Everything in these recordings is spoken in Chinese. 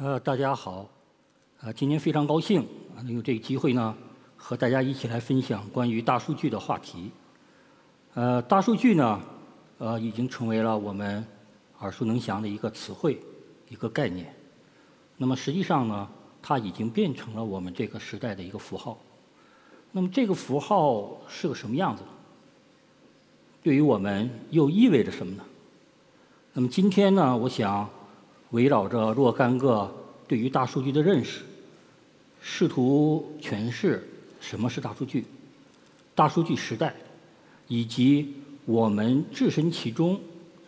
呃，大家好，啊，今天非常高兴，能有这个机会呢，和大家一起来分享关于大数据的话题。呃，大数据呢，呃，已经成为了我们耳熟能详的一个词汇，一个概念。那么实际上呢，它已经变成了我们这个时代的一个符号。那么这个符号是个什么样子？对于我们又意味着什么呢？那么今天呢，我想。围绕着若干个对于大数据的认识，试图诠释什么是大数据、大数据时代，以及我们置身其中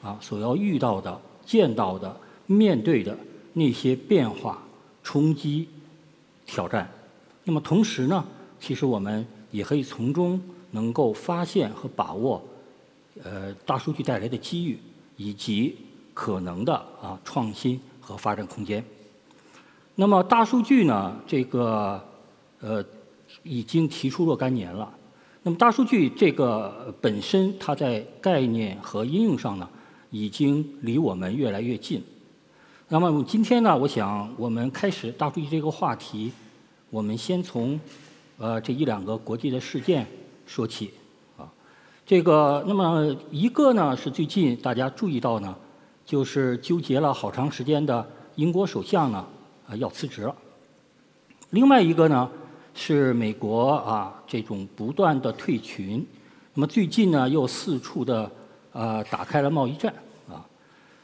啊所要遇到的、见到的、面对的那些变化、冲击、挑战。那么？同时呢，其实我们也可以从中能够发现和把握呃大数据带来的机遇，以及。可能的啊创新和发展空间。那么大数据呢？这个呃已经提出若干年了。那么大数据这个本身，它在概念和应用上呢，已经离我们越来越近。那么今天呢，我想我们开始大数据这个话题，我们先从呃这一两个国际的事件说起啊。这个那么一个呢是最近大家注意到呢。就是纠结了好长时间的英国首相呢，啊要辞职了。另外一个呢是美国啊这种不断的退群，那么最近呢又四处的啊打开了贸易战啊。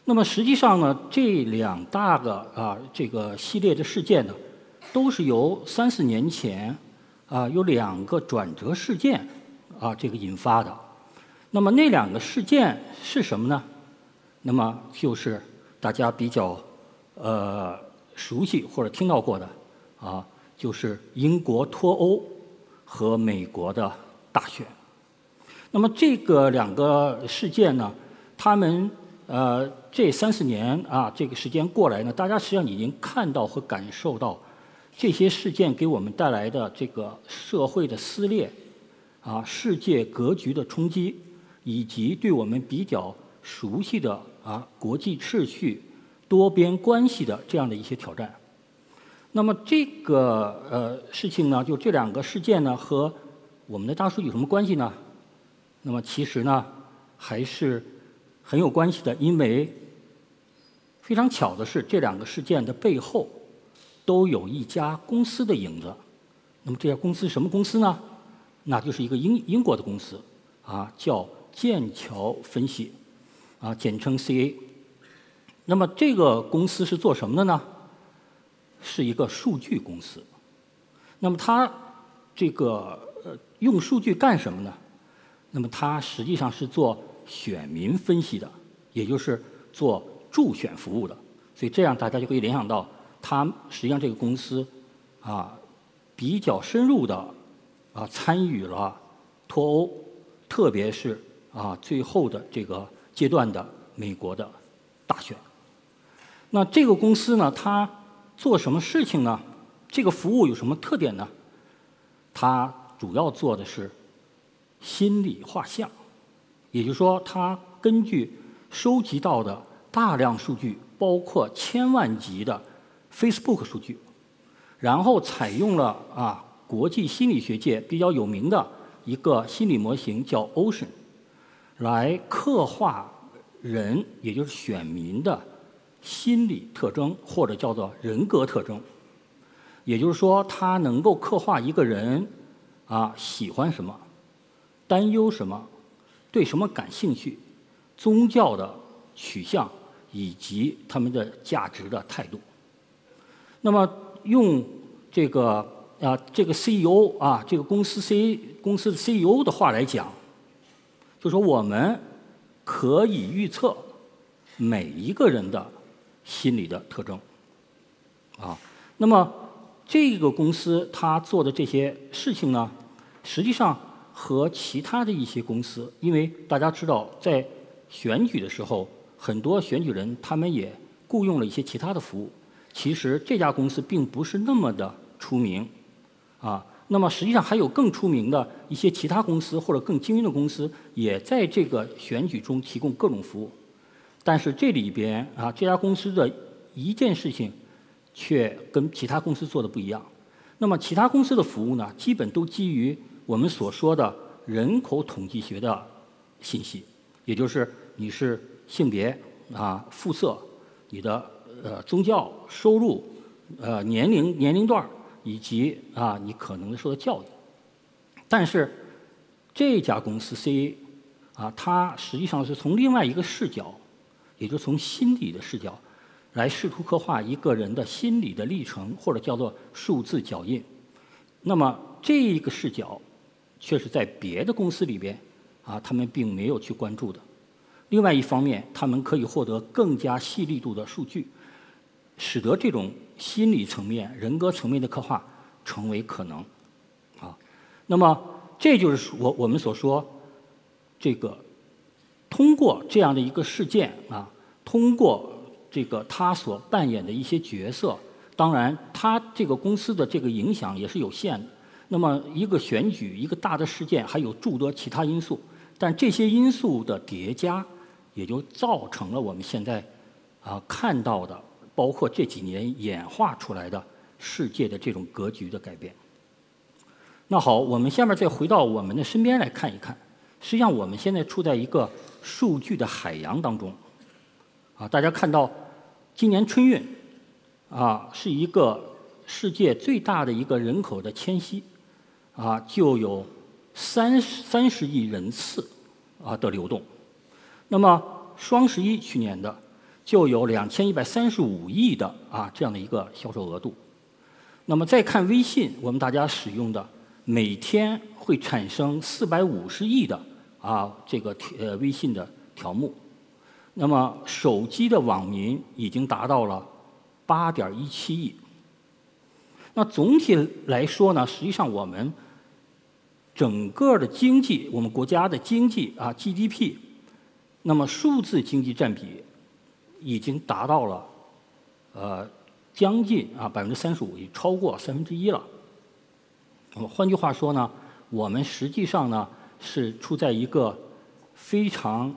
那么实际上呢这两大个啊这个系列的事件呢，都是由三四年前啊有两个转折事件啊这个引发的。那么那两个事件是什么呢？那么就是大家比较呃熟悉或者听到过的啊，就是英国脱欧和美国的大选。那么这个两个事件呢，他们呃这三四年啊这个时间过来呢，大家实际上已经看到和感受到这些事件给我们带来的这个社会的撕裂啊，世界格局的冲击，以及对我们比较熟悉的。啊，国际秩序、多边关系的这样的一些挑战。那么这个呃事情呢，就这两个事件呢，和我们的大数据有什么关系呢？那么其实呢，还是很有关系的，因为非常巧的是，这两个事件的背后都有一家公司的影子。那么这家公司什么公司呢？那就是一个英英国的公司啊，叫剑桥分析。啊，简称 CA。那么这个公司是做什么的呢？是一个数据公司。那么它这个呃用数据干什么呢？那么它实际上是做选民分析的，也就是做助选服务的。所以这样大家就可以联想到，它实际上这个公司啊比较深入的啊参与了脱欧，特别是啊最后的这个。阶段的美国的大选，那这个公司呢，它做什么事情呢？这个服务有什么特点呢？它主要做的是心理画像，也就是说，它根据收集到的大量数据，包括千万级的 Facebook 数据，然后采用了啊国际心理学界比较有名的一个心理模型叫 Ocean。来刻画人，也就是选民的心理特征，或者叫做人格特征。也就是说，它能够刻画一个人啊喜欢什么，担忧什么，对什么感兴趣，宗教的取向以及他们的价值的态度。那么，用这个啊这个 CEO 啊这个公司 C 公司的 CEO 的话来讲。就说我们可以预测每一个人的心理的特征，啊，那么这个公司它做的这些事情呢，实际上和其他的一些公司，因为大家知道，在选举的时候，很多选举人他们也雇佣了一些其他的服务，其实这家公司并不是那么的出名，啊。那么实际上还有更出名的一些其他公司或者更精英的公司，也在这个选举中提供各种服务。但是这里边啊，这家公司的一件事情却跟其他公司做的不一样。那么其他公司的服务呢，基本都基于我们所说的人口统计学的信息，也就是你是性别啊、肤色、你的呃宗教、收入、呃年龄年龄段以及啊你可能受的教育。但是这家公司 CA 啊，它实际上是从另外一个视角，也就从心理的视角。来试图刻画一个人的心理的历程，或者叫做数字脚印。那么这一个视角，却是在别的公司里边啊，他们并没有去关注的。另外一方面，他们可以获得更加细粒度的数据，使得这种心理层面、人格层面的刻画成为可能。啊，那么这就是我我们所说这个通过这样的一个事件啊，通过。这个他所扮演的一些角色，当然他这个公司的这个影响也是有限的。那么一个选举，一个大的事件，还有诸多其他因素，但这些因素的叠加，也就造成了我们现在啊看到的，包括这几年演化出来的世界的这种格局的改变。那好，我们下面再回到我们的身边来看一看，实际上我们现在处在一个数据的海洋当中，啊，大家看到。今年春运，啊，是一个世界最大的一个人口的迁徙，啊，就有三三十亿人次啊的流动。那么双十一去年的就有两千一百三十五亿的啊这样的一个销售额度。那么再看微信，我们大家使用的每天会产生四百五十亿的啊这个呃微信的条目。那么，手机的网民已经达到了八点一七亿。那总体来说呢，实际上我们整个的经济，我们国家的经济啊 GDP，那么数字经济占比已经达到了呃将近啊百分之三十五，已超过三分之一了。那么换句话说呢，我们实际上呢是处在一个非常。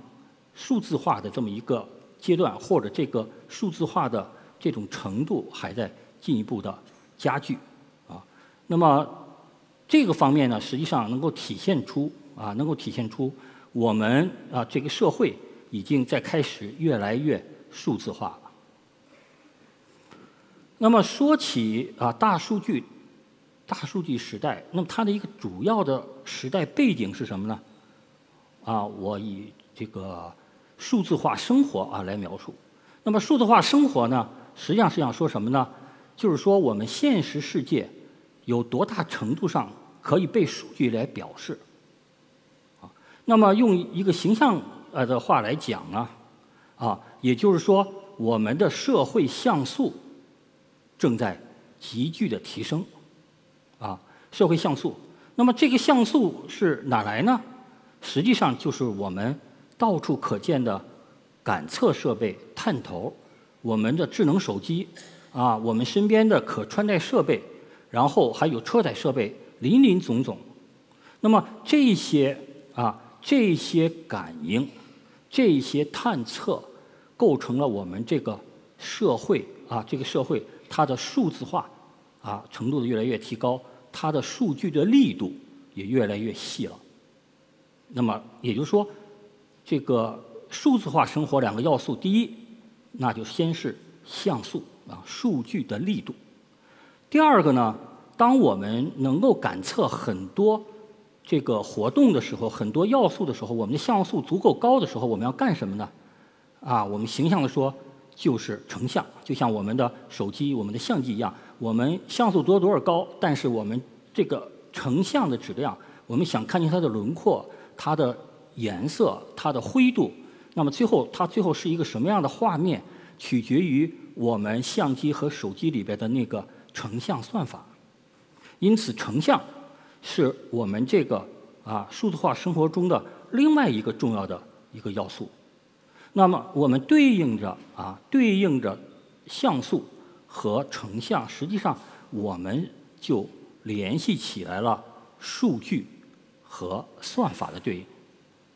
数字化的这么一个阶段，或者这个数字化的这种程度还在进一步的加剧啊。那么这个方面呢，实际上能够体现出啊，能够体现出我们啊这个社会已经在开始越来越数字化了。那么说起啊大数据，大数据时代，那么它的一个主要的时代背景是什么呢？啊，我以这个。数字化生活啊，来描述。那么数字化生活呢，实际上是想说什么呢？就是说我们现实世界有多大程度上可以被数据来表示。啊，那么用一个形象呃的话来讲呢，啊也就是说我们的社会像素正在急剧的提升。啊，社会像素。那么这个像素是哪来呢？实际上就是我们。到处可见的感测设备、探头，我们的智能手机，啊，我们身边的可穿戴设备，然后还有车载设备，林林总总。那么这些啊，这些感应，这些探测，构成了我们这个社会啊，这个社会它的数字化啊程度的越来越提高，它的数据的力度也越来越细了。那么也就是说。这个数字化生活两个要素，第一，那就先是像素啊，数据的力度。第二个呢，当我们能够感测很多这个活动的时候，很多要素的时候，我们的像素足够高的时候，我们要干什么呢？啊，我们形象的说，就是成像，就像我们的手机、我们的相机一样，我们像素多多少高，但是我们这个成像的质量，我们想看见它的轮廓，它的。颜色，它的灰度，那么最后它最后是一个什么样的画面，取决于我们相机和手机里边的那个成像算法。因此，成像是我们这个啊数字化生活中的另外一个重要的一个要素。那么，我们对应着啊对应着像素和成像，实际上我们就联系起来了数据和算法的对应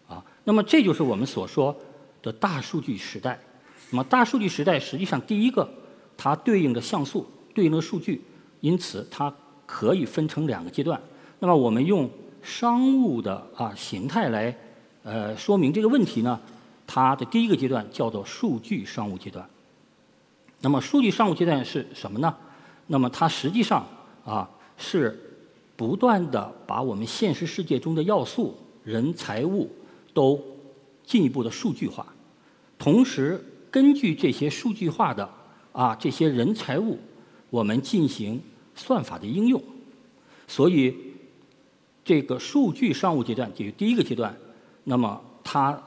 啊。那么这就是我们所说的大数据时代。那么大数据时代实际上第一个，它对应着像素对应着数据，因此它可以分成两个阶段。那么我们用商务的啊形态来呃说明这个问题呢，它的第一个阶段叫做数据商务阶段。那么数据商务阶段是什么呢？那么它实际上啊是不断的把我们现实世界中的要素、人、财物都进一步的数据化，同时根据这些数据化的啊这些人财物，我们进行算法的应用。所以这个数据商务阶段就是第一个阶段，那么它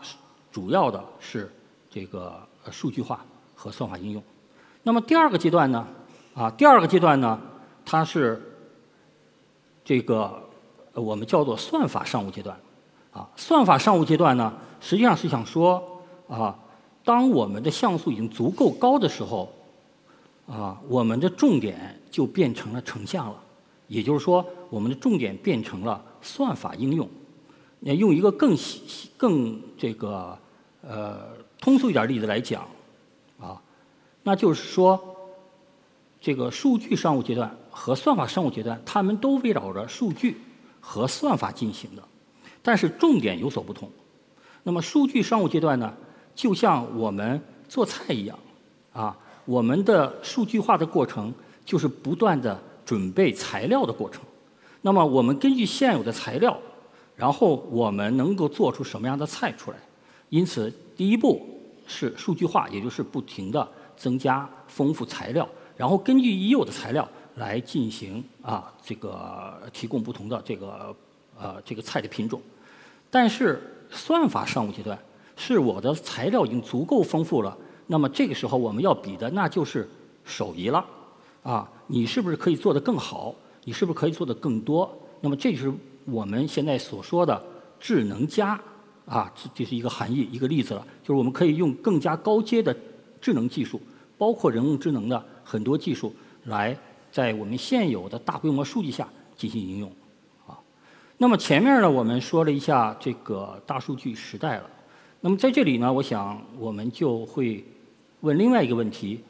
主要的是这个数据化和算法应用。那么第二个阶段呢？啊，第二个阶段呢，它是这个我们叫做算法商务阶段。啊，算法商务阶段呢，实际上是想说啊，当我们的像素已经足够高的时候，啊，我们的重点就变成了成像了。也就是说，我们的重点变成了算法应用。那用一个更更这个呃通俗一点例子来讲。啊那就是说，这个数据商务阶段和算法商务阶段，他们都围绕着数据和算法进行的，但是重点有所不同。那么数据商务阶段呢，就像我们做菜一样，啊，我们的数据化的过程就是不断的准备材料的过程。那么我们根据现有的材料，然后我们能够做出什么样的菜出来？因此，第一步是数据化，也就是不停的。增加丰富材料，然后根据已有的材料来进行啊这个提供不同的这个呃这个菜的品种。但是算法商务阶段是我的材料已经足够丰富了，那么这个时候我们要比的那就是手艺了啊，你是不是可以做得更好？你是不是可以做得更多？那么这就是我们现在所说的智能加啊，这这是一个含义一个例子了，就是我们可以用更加高阶的。智能技术包括人工智能的很多技术，来在我们现有的大规模数据下进行应用，啊。那么前面呢，我们说了一下这个大数据时代了。那么在这里呢，我想我们就会问另外一个问题，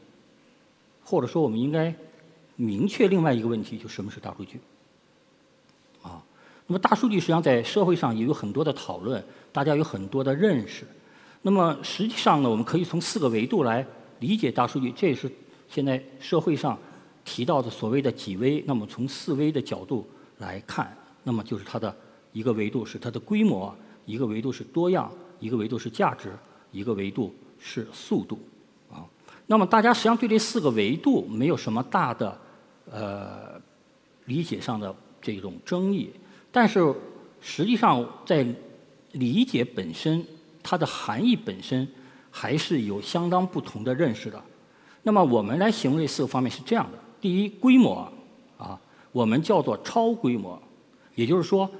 或者说我们应该明确另外一个问题，就什么是大数据？啊。那么大数据实际上在社会上也有很多的讨论，大家有很多的认识。那么实际上呢，我们可以从四个维度来理解大数据，这也是现在社会上提到的所谓的几维。那么从四维的角度来看，那么就是它的一个维度是它的规模，一个维度是多样，一个维度是价值，一个维度是速度。啊，那么大家实际上对这四个维度没有什么大的呃理解上的这种争议，但是实际上在理解本身。它的含义本身还是有相当不同的认识的。那么我们来形容这四个方面是这样的：第一，规模啊，我们叫做超规模，也就是说，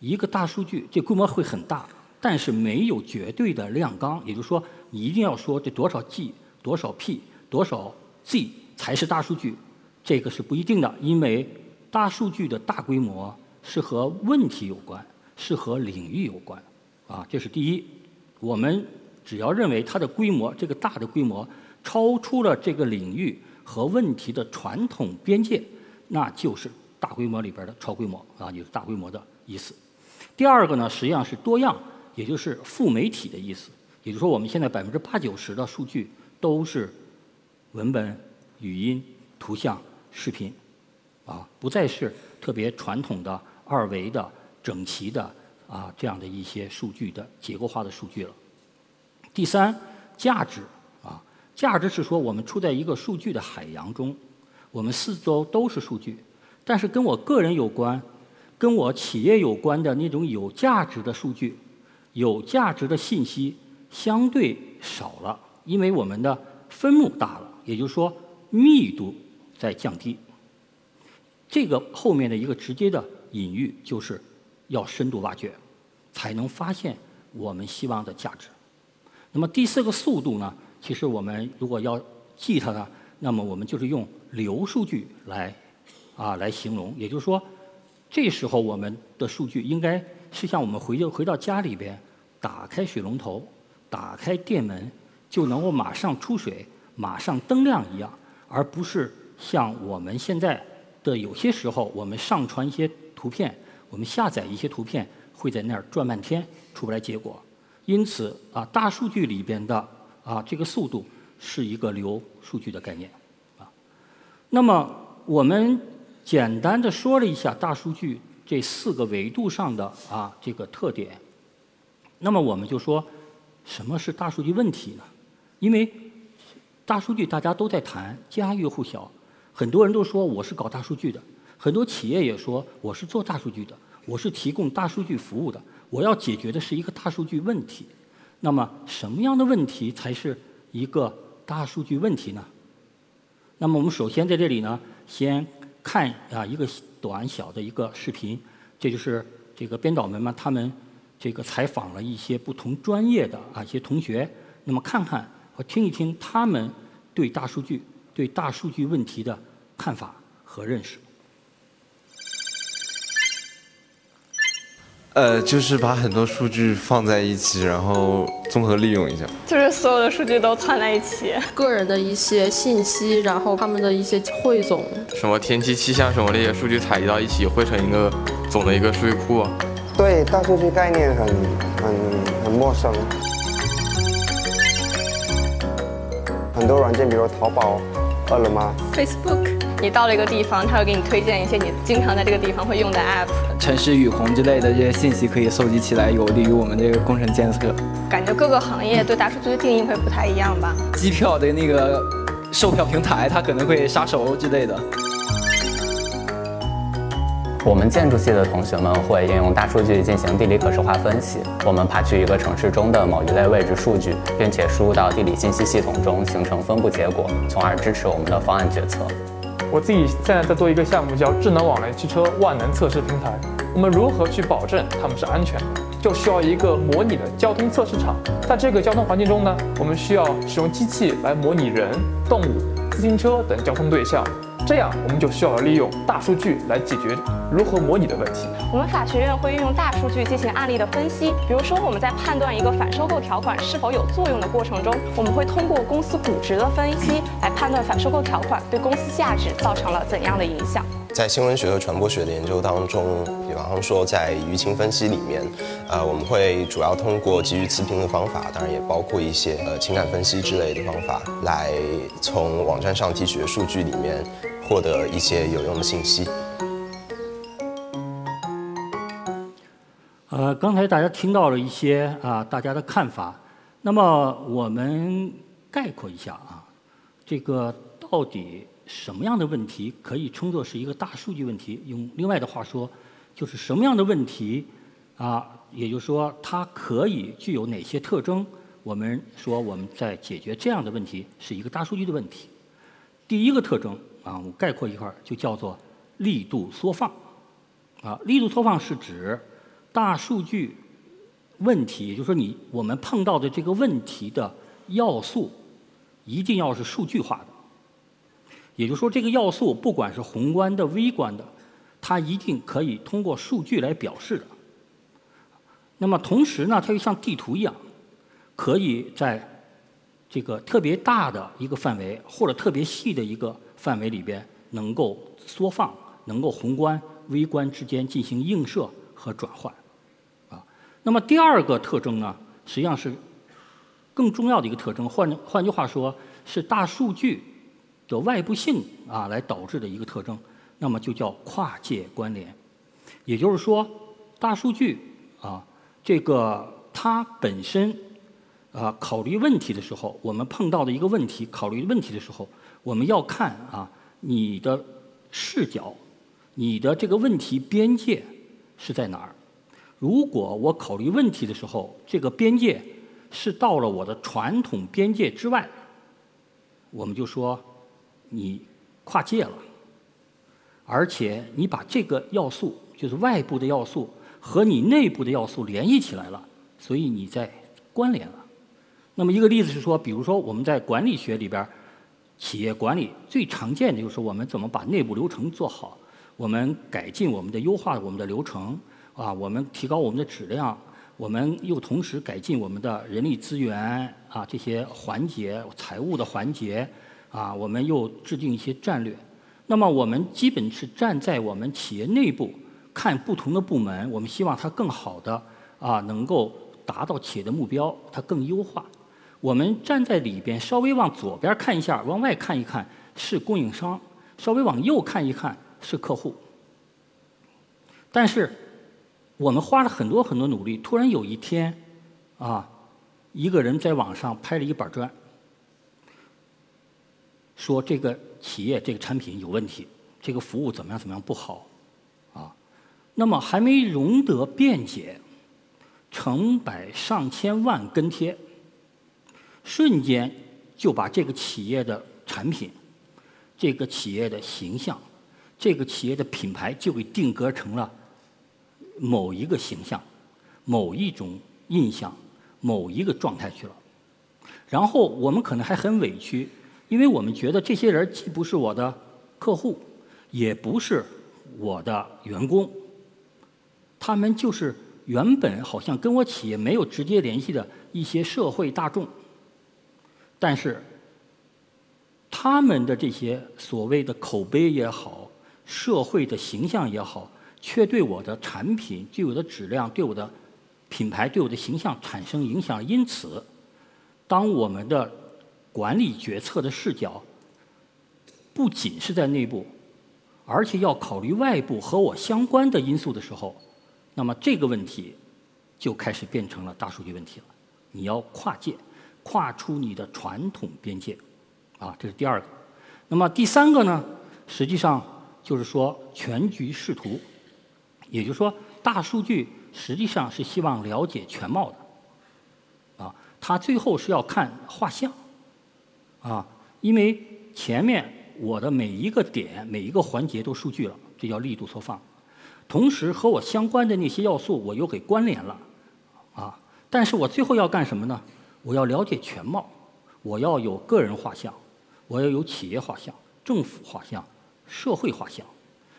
一个大数据这规模会很大，但是没有绝对的量纲。也就是说，你一定要说这多少 G、多少 P、多少 Z 才是大数据，这个是不一定的，因为大数据的大规模是和问题有关，是和领域有关。啊，这是第一。我们只要认为它的规模，这个大的规模超出了这个领域和问题的传统边界，那就是大规模里边的超规模啊，就是大规模的意思。第二个呢，实际上是多样，也就是富媒体的意思。也就是说，我们现在百分之八九十的数据都是文本、语音、图像、视频，啊，不再是特别传统的二维的、整齐的。啊，这样的一些数据的结构化的数据了。第三，价值啊，价值是说我们处在一个数据的海洋中，我们四周都是数据，但是跟我个人有关、跟我企业有关的那种有价值的数据、有价值的信息相对少了，因为我们的分母大了，也就是说密度在降低。这个后面的一个直接的隐喻就是。要深度挖掘，才能发现我们希望的价值。那么第四个速度呢？其实我们如果要记它呢，那么我们就是用流数据来啊来形容。也就是说，这时候我们的数据应该是像我们回回到家里边，打开水龙头，打开电门，就能够马上出水、马上灯亮一样，而不是像我们现在的有些时候，我们上传一些图片，我们下载一些图片，会在那儿转半天出不来结果。因此啊，大数据里边的啊这个速度是一个流数据的概念啊。那么我们简单的说了一下大数据这四个维度上的啊这个特点。那么我们就说，什么是大数据问题呢？因为大数据大家都在谈，家喻户晓，很多人都说我是搞大数据的，很多企业也说我是做大数据的，我是提供大数据服务的，我要解决的是一个大数据问题。那么什么样的问题才是一个大数据问题呢？那么我们首先在这里呢，先看啊一个短小的一个视频，这就是这个编导们嘛，他们。这个采访了一些不同专业的啊一些同学，那么看看和听一听他们对大数据、对大数据问题的看法和认识。呃，就是把很多数据放在一起，然后综合利用一下。就是所有的数据都串在一起，个人的一些信息，然后他们的一些汇总。什么天气、气象什么那些数据采集到一起，汇成一个总的一个数据库。对大数据概念很很很陌生，很多软件，比如淘宝、饿了么、Facebook，你到了一个地方，他会给你推荐一些你经常在这个地方会用的 App。城市雨虹之类的这些信息可以收集起来，有利于我们这个工程监测。感觉各个行业对大数据的定义会不太一样吧？机票的那个售票平台，它可能会杀熟之类的。我们建筑系的同学们会应用大数据进行地理可视化分析。我们爬取一个城市中的某一类位置数据，并且输入到地理信息系统中，形成分布结果，从而支持我们的方案决策。我自己现在在做一个项目，叫智能网联汽车万能测试平台。我们如何去保证它们是安全的？就需要一个模拟的交通测试场。在这个交通环境中呢，我们需要使用机器来模拟人、动物、自行车等交通对象。这样，我们就需要利用大数据来解决如何模拟的问题。我们法学院会运用大数据进行案例的分析，比如说我们在判断一个反收购条款是否有作用的过程中，我们会通过公司估值的分析来判断反收购条款对公司价值造成了怎样的影响。在新闻学和传播学的研究当中，比方说在舆情分析里面，呃，我们会主要通过基于词频的方法，当然也包括一些呃情感分析之类的方法，来从网站上提取的数据里面获得一些有用的信息。呃，刚才大家听到了一些啊大家的看法，那么我们概括一下啊，这个到底。什么样的问题可以称作是一个大数据问题？用另外的话说，就是什么样的问题啊？也就是说，它可以具有哪些特征？我们说我们在解决这样的问题是一个大数据的问题。第一个特征啊，我概括一块儿就叫做力度缩放。啊，力度缩放是指大数据问题，也就是说你我们碰到的这个问题的要素一定要是数据化的。也就是说，这个要素不管是宏观的、微观的，它一定可以通过数据来表示的。那么同时呢，它又像地图一样，可以在这个特别大的一个范围或者特别细的一个范围里边，能够缩放，能够宏观、微观之间进行映射和转换。啊，那么第二个特征呢，实际上是更重要的一个特征。换换句话说，是大数据。的外部性啊，来导致的一个特征，那么就叫跨界关联。也就是说，大数据啊，这个它本身啊，考虑问题的时候，我们碰到的一个问题，考虑问题的时候，我们要看啊，你的视角，你的这个问题边界是在哪儿？如果我考虑问题的时候，这个边界是到了我的传统边界之外，我们就说。你跨界了，而且你把这个要素，就是外部的要素和你内部的要素联系起来了，所以你在关联了。那么一个例子是说，比如说我们在管理学里边儿，企业管理最常见的就是我们怎么把内部流程做好，我们改进我们的优化我们的流程啊，我们提高我们的质量，我们又同时改进我们的人力资源啊这些环节、财务的环节。啊，我们又制定一些战略。那么我们基本是站在我们企业内部看不同的部门，我们希望它更好的啊能够达到企业的目标，它更优化。我们站在里边，稍微往左边看一下，往外看一看是供应商，稍微往右看一看是客户。但是我们花了很多很多努力，突然有一天啊，一个人在网上拍了一板砖，说这个企业这个产品有问题，这个服务怎么样怎么样不好啊，那么还没容得辩解，成百上千万跟帖。瞬间就把这个企业的产品、这个企业的形象、这个企业的品牌就给定格成了某一个形象、某一种印象、某一个状态去了。然后我们可能还很委屈，因为我们觉得这些人既不是我的客户，也不是我的员工，他们就是原本好像跟我企业没有直接联系的一些社会大众。但是，他们的这些所谓的口碑也好，社会的形象也好，却对我的产品、对我的质量、对我的品牌、对我的形象产生影响。因此，当我们的管理决策的视角不仅是在内部，而且要考虑外部和我相关的因素的时候，那么这个问题就开始变成了大数据问题了。你要跨界。跨出你的传统边界，啊，这是第二个。那么第三个呢？实际上就是说全局视图，也就是说大数据实际上是希望了解全貌的，啊，它最后是要看画像，啊，因为前面我的每一个点、每一个环节都数据了，这叫力度缩放。同时和我相关的那些要素我又给关联了，啊，但是我最后要干什么呢？我要了解全貌，我要有个人画像，我要有企业画像、政府画像、社会画像，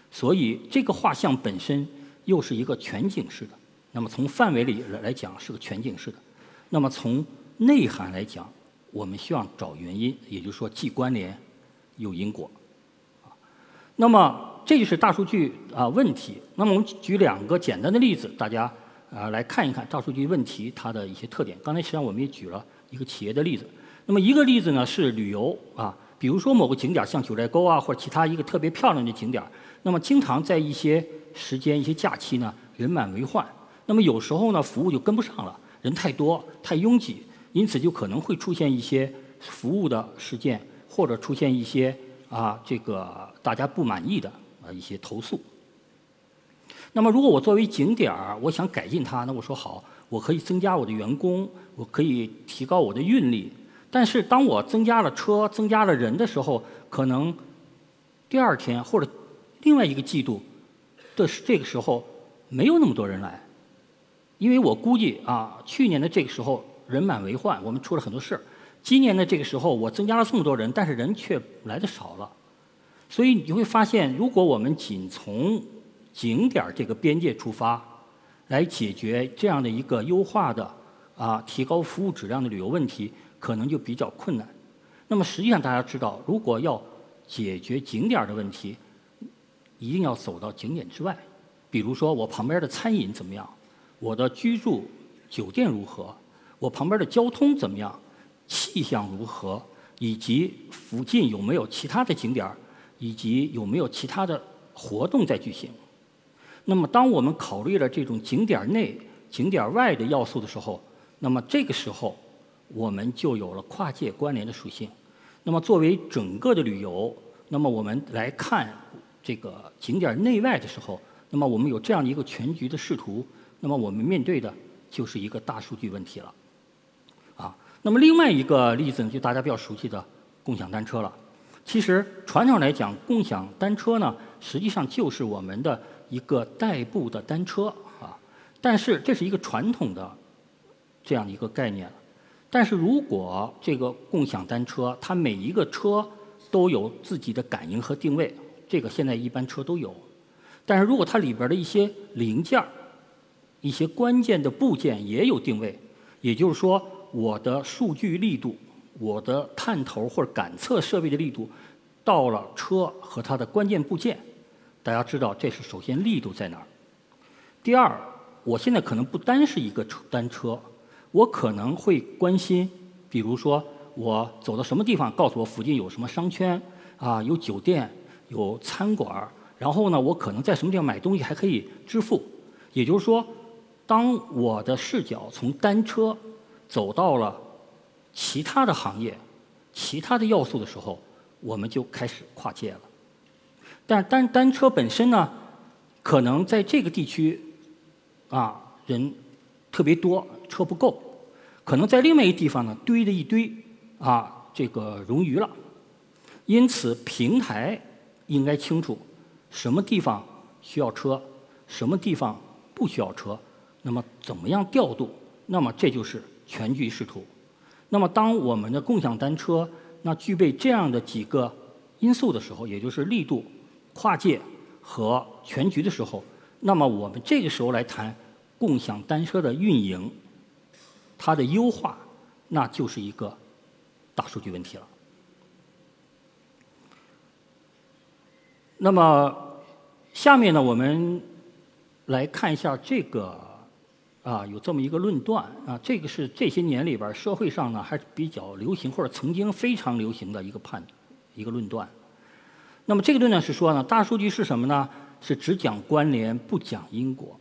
所以这个画像本身又是一个全景式的。那么从范围里来讲是个全景式的，那么从内涵来讲，我们需要找原因，也就是说既关联又因果。啊，那么这就是大数据啊问题。那么我们举两个简单的例子，大家。啊，来看一看大数据问题它的一些特点。刚才实际上我们也举了一个企业的例子。那么一个例子呢是旅游啊，比如说某个景点像九寨沟啊，或者其他一个特别漂亮的景点那么经常在一些时间、一些假期呢人满为患。那么有时候呢服务就跟不上了，人太多、太拥挤，因此就可能会出现一些服务的事件，或者出现一些啊这个大家不满意的啊一些投诉。那么，如果我作为景点儿，我想改进它，那我说好，我可以增加我的员工，我可以提高我的运力。但是，当我增加了车、增加了人的时候，可能第二天或者另外一个季度的这个时候没有那么多人来，因为我估计啊，去年的这个时候人满为患，我们出了很多事儿。今年的这个时候，我增加了这么多人，但是人却来的少了。所以你会发现，如果我们仅从景点这个边界出发，来解决这样的一个优化的啊，提高服务质量的旅游问题，可能就比较困难。那么实际上大家知道，如果要解决景点的问题，一定要走到景点之外。比如说，我旁边的餐饮怎么样？我的居住酒店如何？我旁边的交通怎么样？气象如何？以及附近有没有其他的景点儿？以及有没有其他的活动在举行？那么，当我们考虑了这种景点内、景点外的要素的时候，那么这个时候我们就有了跨界关联的属性。那么，作为整个的旅游，那么我们来看这个景点内外的时候，那么我们有这样的一个全局的视图，那么我们面对的就是一个大数据问题了。啊，那么另外一个例子呢，就大家比较熟悉的共享单车了。其实传统来讲，共享单车呢，实际上就是我们的。一个代步的单车啊，但是这是一个传统的这样的一个概念。但是如果这个共享单车，它每一个车都有自己的感应和定位，这个现在一般车都有。但是如果它里边的一些零件一些关键的部件也有定位，也就是说我的数据力度我的探头或者感测设备的力度到了车和它的关键部件，大家知道这是首先力度在哪儿。第二，我现在可能不单是一个车单车，我可能会关心，比如说我走到什么地方，告诉我附近有什么商圈啊，有酒店，有餐馆儿，然后呢，我可能在什么地方买东西还可以支付。也就是说，当我的视角从单车走到了其他的行业、其他的要素的时候，我们就开始跨界了。但是单单车本身呢，可能在这个地区啊人特别多，车不够；可能在另外一个地方呢堆了一堆啊这个冗余了。因此，平台应该清楚什么地方需要车，什么地方不需要车，那么怎么样调度？那么这就是全局视图。那么，当我们的共享单车那具备这样的几个因素的时候，也就是力度、跨界和全局的时候，那么我们这个时候来谈共享单车的运营，它的优化，那就是一个大数据问题了。那么，下面呢，我们来看一下这个。啊，有这么一个论断啊，这个是这些年里边社会上呢还是比较流行，或者曾经非常流行的一个判一个论断。那么这个论断是说呢，大数据是什么呢？是只讲关联不讲因果。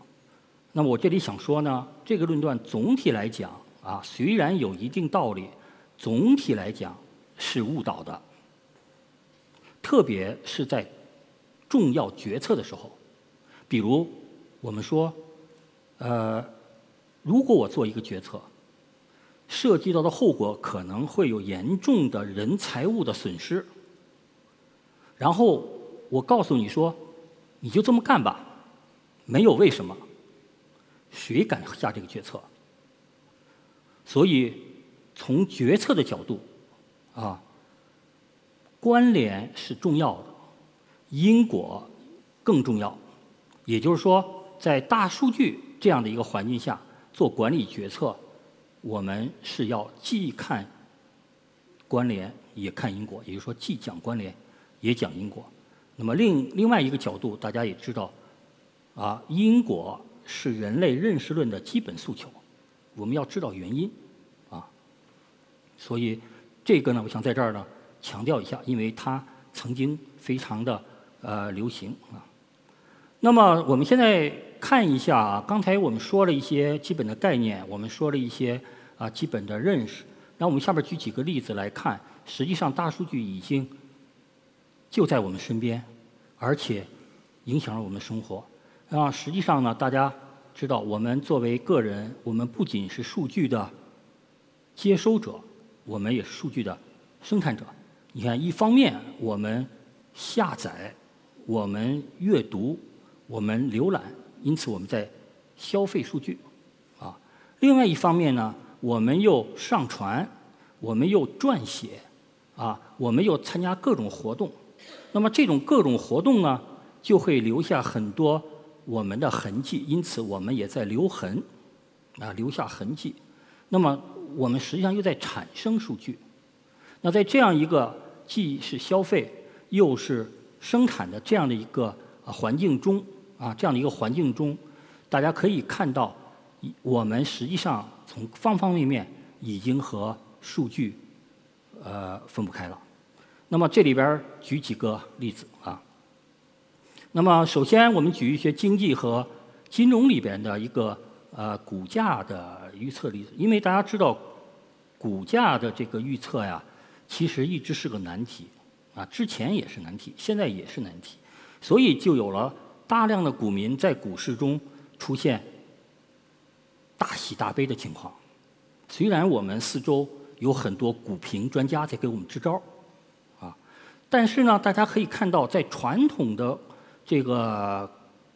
那么我这里想说呢，这个论断总体来讲啊，虽然有一定道理，总体来讲是误导的。特别是在重要决策的时候，比如我们说，呃。如果我做一个决策，涉及到的后果可能会有严重的人财物的损失，然后我告诉你说，你就这么干吧，没有为什么，谁敢下这个决策？所以从决策的角度，啊，关联是重要的，因果更重要。也就是说，在大数据这样的一个环境下。做管理决策，我们是要既看关联也看因果，也就是说既讲关联也讲因果。那么另另外一个角度，大家也知道，啊，因果是人类认识论的基本诉求，我们要知道原因，啊，所以这个呢，我想在这儿呢强调一下，因为它曾经非常的呃流行啊。那么我们现在。看一下啊，刚才我们说了一些基本的概念，我们说了一些啊基本的认识。那我们下边举几个例子来看，实际上大数据已经就在我们身边，而且影响了我们的生活。啊，实际上呢，大家知道，我们作为个人，我们不仅是数据的接收者，我们也是数据的生产者。你看，一方面我们下载，我们阅读，我们浏览。因此，我们在消费数据，啊，另外一方面呢，我们又上传，我们又撰写，啊，我们又参加各种活动，那么这种各种活动呢，就会留下很多我们的痕迹，因此我们也在留痕，啊，留下痕迹。那么我们实际上又在产生数据。那在这样一个既是消费又是生产的这样的一个环境中。啊，这样的一个环境中，大家可以看到，我们实际上从方方面面已经和数据呃分不开了。那么这里边举几个例子啊。那么首先我们举一些经济和金融里边的一个呃股价的预测例子，因为大家知道股价的这个预测呀，其实一直是个难题啊，之前也是难题，现在也是难题，所以就有了。大量的股民在股市中出现大喜大悲的情况，虽然我们四周有很多股评专家在给我们支招啊，但是呢，大家可以看到，在传统的这个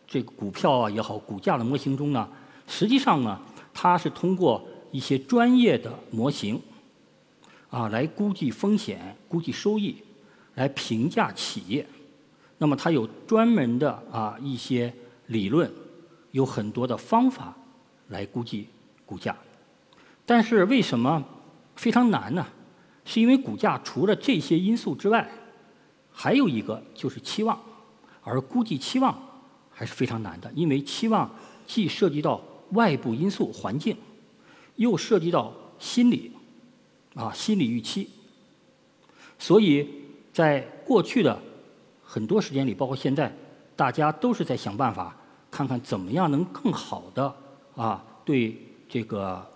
这个股票啊也好，股价的模型中呢，实际上呢，它是通过一些专业的模型啊来估计风险、估计收益，来评价企业。那么它有专门的啊一些理论，有很多的方法来估计股价，但是为什么非常难呢？是因为股价除了这些因素之外，还有一个就是期望，而估计期望还是非常难的，因为期望既涉及到外部因素环境，又涉及到心理，啊心理预期，所以在过去的很多时间里，包括现在，大家都是在想办法，看看怎么样能更好的啊对这个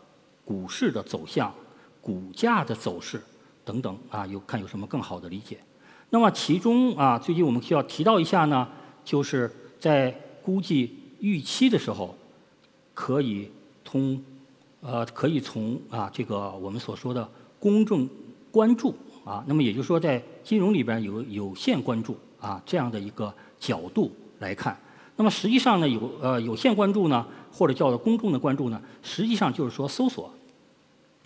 股市的走向、股价的走势等等啊，有看有什么更好的理解。那么其中啊，最近我们需要提到一下呢，就是在估计预期的时候，可以通呃可以从啊这个我们所说的公众关注啊，那么也就是说在金融里边有有限关注啊这样的一个角度来看。那么实际上呢，有呃有限关注呢，或者叫做公众的关注呢，实际上就是说搜索，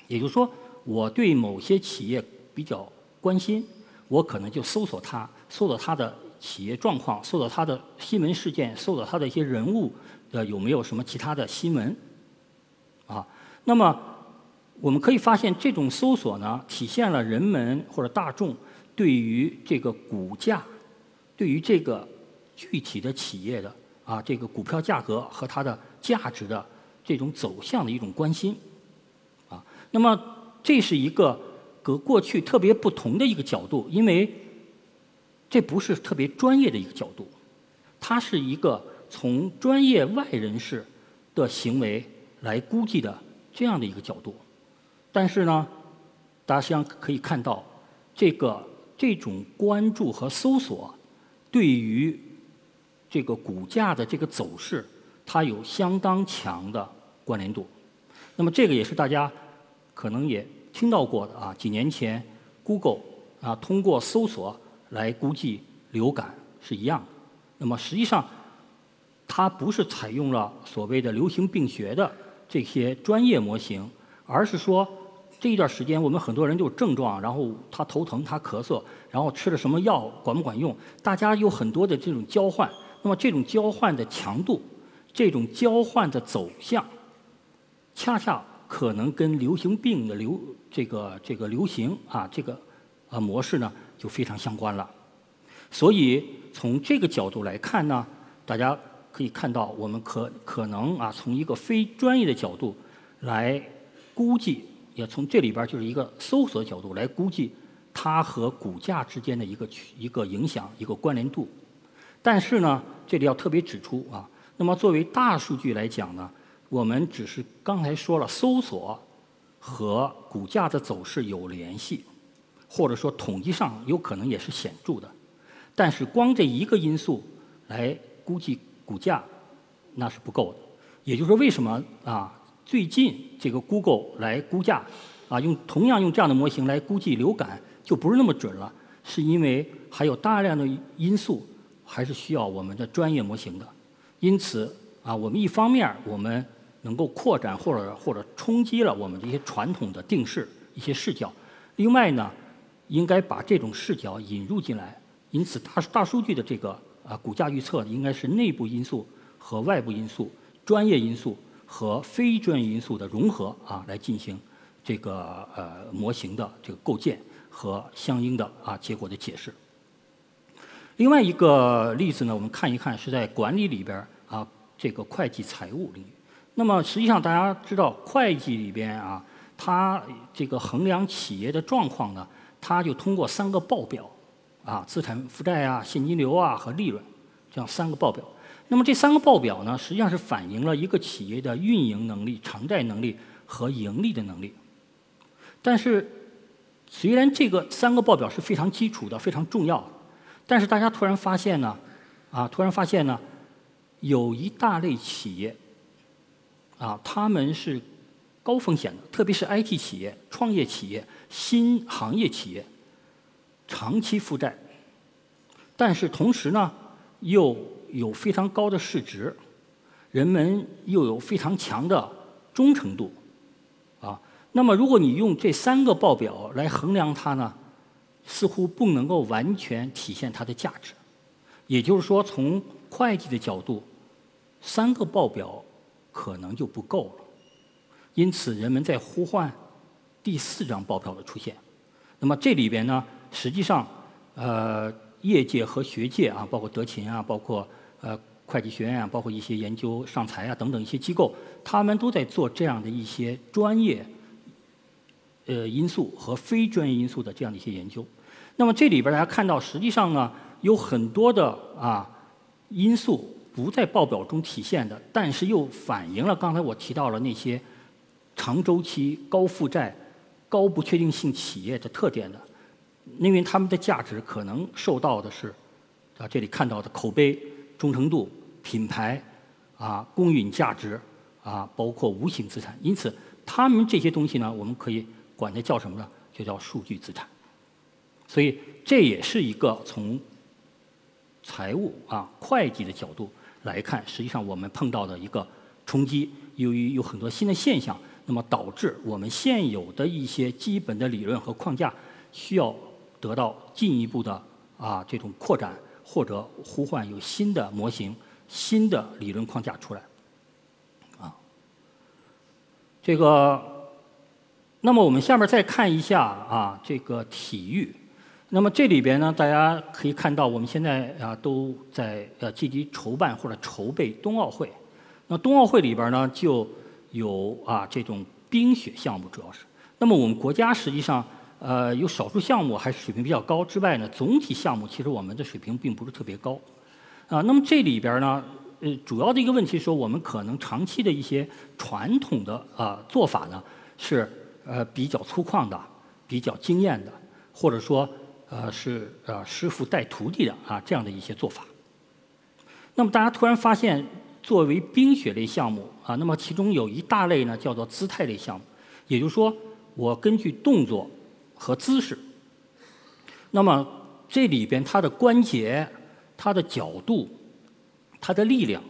也就是说我对某些企业比较关心。我可能就搜索它，搜索它的企业状况，搜索它的新闻事件，搜索它的一些人物的有没有什么其他的新闻，啊，那么我们可以发现，这种搜索呢，体现了人们或者大众对于这个股价，对于这个具体的企业的啊这个股票价格和它的价值的这种走向的一种关心，啊，那么这是一个。和过去特别不同的一个角度，因为这不是特别专业的一个角度，它是一个从专业外人士的行为来估计的这样的一个角度。但是呢，大家实际上可以看到，这个这种关注和搜索对于这个股价的这个走势，它有相当强的关联度。那么这个也是大家可能也。听到过的啊，几年前，Google 啊通过搜索来估计流感是一样的。那么实际上，它不是采用了所谓的流行病学的这些专业模型，而是说这一段时间我们很多人就症状，然后他头疼，他咳嗽，然后吃了什么药管不管用？大家有很多的这种交换。那么这种交换的强度，这种交换的走向，恰恰可能跟流行病的流这个这个流行啊，这个啊模式呢就非常相关了。所以从这个角度来看呢，大家可以看到，我们可可能啊从一个非专业的角度来估计，也从这里边就是一个搜索角度来估计它和股价之间的一个一个影响、一个关联度。但是呢，这里要特别指出啊，那么作为大数据来讲呢，我们只是刚才说了搜索。和股价的走势有联系，或者说统计上有可能也是显著的，但是光这一个因素来估计股价那是不够的。也就是说，为什么啊最近这个 Google 来估价啊用同样用这样的模型来估计流感就不是那么准了，是因为还有大量的因素还是需要我们的专业模型的。因此啊，我们一方面我们。能够扩展或者或者冲击了我们这些传统的定式一些视角。另外呢，应该把这种视角引入进来。因此，大大数据的这个啊股价预测应该是内部因素和外部因素、专业因素和非专业因素的融合啊来进行这个呃模型的这个构建和相应的啊结果的解释。另外一个例子呢，我们看一看是在管理里边啊这个会计财务领域。那么实际上，大家知道会计里边啊，它这个衡量企业的状况呢，它就通过三个报表，啊，资产负债啊、现金流啊和利润，这样三个报表。那么这三个报表呢，实际上是反映了一个企业的运营能力、偿债能力和盈利的能力。但是，虽然这个三个报表是非常基础的、非常重要，但是大家突然发现呢，啊，突然发现呢，有一大类企业。啊，他们是高风险的，特别是 IT 企业、创业企业、新行业企业，长期负债，但是同时呢，又有非常高的市值，人们又有非常强的忠诚度，啊，那么如果你用这三个报表来衡量它呢，似乎不能够完全体现它的价值，也就是说，从会计的角度，三个报表。可能就不够了，因此人们在呼唤第四张报表的出现。那那么这里边呢，实际上呃，业界和学界啊，包括德勤啊，包括呃会计学院啊，包括一些研究上财啊等等一些机构，他们都在做这样的一些专业呃因素和非专业因素的这样的一些研究。那么这里边大家看到，实际上呢，有很多的啊因素不在报表中体现的，但是又反映了刚才我提到了那些长周期、高负债、高不确定性企业的特点的，因为他们的价值可能受到的是啊这里看到的口碑、忠诚度、品牌啊公允价值啊，包括无形资产。因此，他们这些东西呢，我们可以管它叫什么呢？就叫数据资产。所以这也是一个从财务啊会计的角度来看，实际上我们碰到的一个冲击。由于有很多新的现象，那么导致我们现有的一些基本的理论和框架需要得到进一步的啊这种扩展，或者呼唤有新的模型、新的理论框架出来。啊，这个，那么我们下面再看一下啊这个体育。那么这里边呢，大家可以看到，我们现在啊都在呃积极筹办或者筹备冬奥会。那冬奥会里边呢，就有啊这种冰雪项目，主要是。那么我们国家实际上呃有少数项目还是水平比较高之外呢，总体项目其实我们的水平并不是特别高。啊，那么这里边呢，呃主要的一个问题说，我们可能长期的一些传统的啊做法呢，是呃比较粗犷的，比较经验的，或者说。呃，是呃师傅带徒弟的啊，这样的一些做法。那么大家突然发现，作为冰雪类项目啊，那么其中有一大类呢，叫做姿态类项目。也就是说，我根据动作和姿势，那么这里边它的关节、它的角度、它的力量，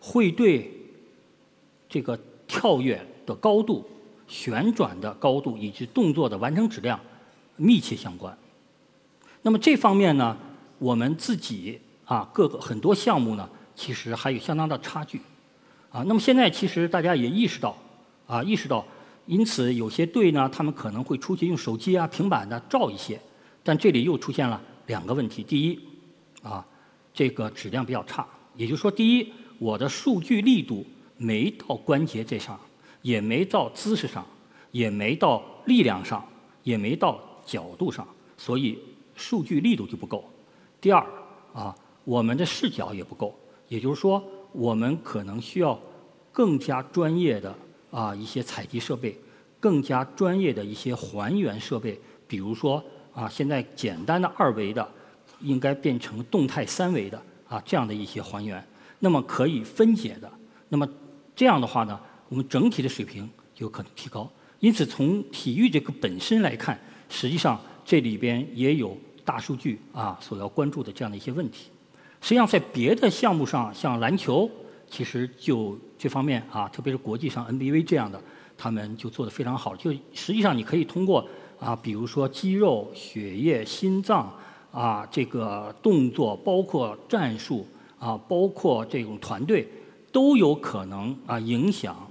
会对这个跳跃的高度、旋转的高度以及动作的完成质量密切相关。那么这方面呢，我们自己啊，各个很多项目呢，其实还有相当的差距，啊，那么现在其实大家也意识到，啊，意识到，因此有些队呢，他们可能会出去用手机啊、平板的照一些，但这里又出现了两个问题：第一，啊，这个质量比较差，也就是说，第一，我的数据力度没到关节这上，也没到姿势上，也没到力量上，也没到角度上，所以。数据力度就不够。第二啊，我们的视角也不够。也就是说，我们可能需要更加专业的啊一些采集设备，更加专业的一些还原设备。比如说啊，现在简单的二维的，应该变成动态三维的啊这样的一些还原。那么可以分解的。那么这样的话呢，我们整体的水平有可能提高。因此，从体育这个本身来看，实际上。这里边也有大数据啊所要关注的这样的一些问题。实际上，在别的项目上，像篮球，其实就这方面啊，特别是国际上 NBA 这样的，他们就做得非常好。就实际上，你可以通过啊，比如说肌肉、血液、心脏啊，这个动作，包括战术啊，包括这种团队，都有可能啊影响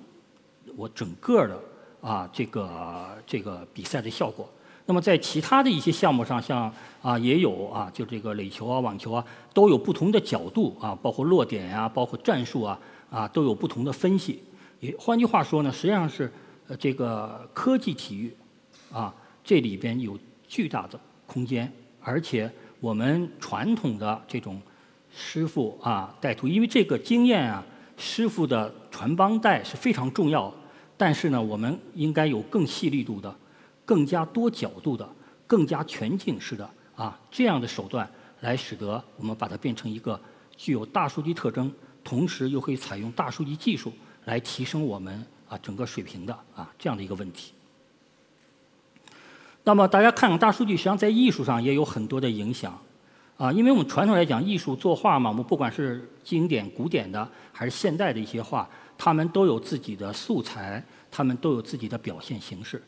我整个的啊这个这个比赛的效果。那么在其他的一些项目上，像啊也有啊，就这个垒球啊、网球啊，都有不同的角度啊，包括落点呀、包括战术啊，啊都有不同的分析。也换句话说呢，实际上是呃这个科技体育啊，这里边有巨大的空间，而且我们传统的这种师傅啊带徒，因为这个经验啊，师傅的传帮带是非常重要，但是呢，我们应该有更细力度的。更加多角度的、更加全景式的啊这样的手段，来使得我们把它变成一个具有大数据特征，同时又可以采用大数据技术来提升我们啊整个水平的啊这样的一个问题。那么大家看看大数据，实际上在艺术上也有很多的影响啊，因为我们传统来讲，艺术作画嘛，我们不管是经典古典的还是现代的一些画，他们都有自己的素材，他们都有自己的表现形式。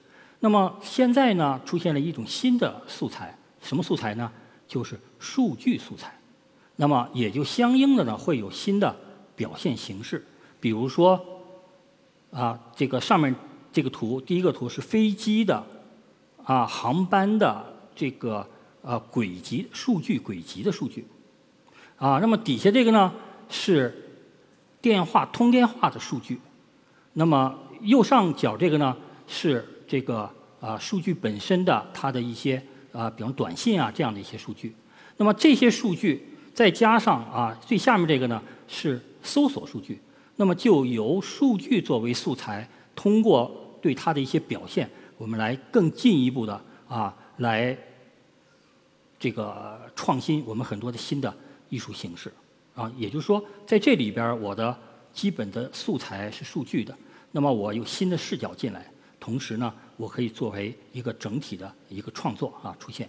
那么现在呢，出现了一种新的素材，什么素材呢？就是数据素材。那么也就相应的呢，会有新的表现形式。比如说，啊，这个上面这个图，第一个图是飞机的，啊，航班的这个呃轨迹数据轨迹的数据，啊，那么底下这个呢是电话通电话的数据，那么右上角这个呢是这个啊数据本身的它的一些啊，比方短信啊这样的一些数据，那么这些数据再加上啊最下面这个呢是搜索数据，那么就由数据作为素材，通过对它的一些表现，我们来更进一步的啊来这个创新我们很多的新的艺术形式。啊，也就是说在这里边我的基本的素材是数据的，那么我有新的视角进来，同时呢我可以作为一个整体的一个创作啊出现。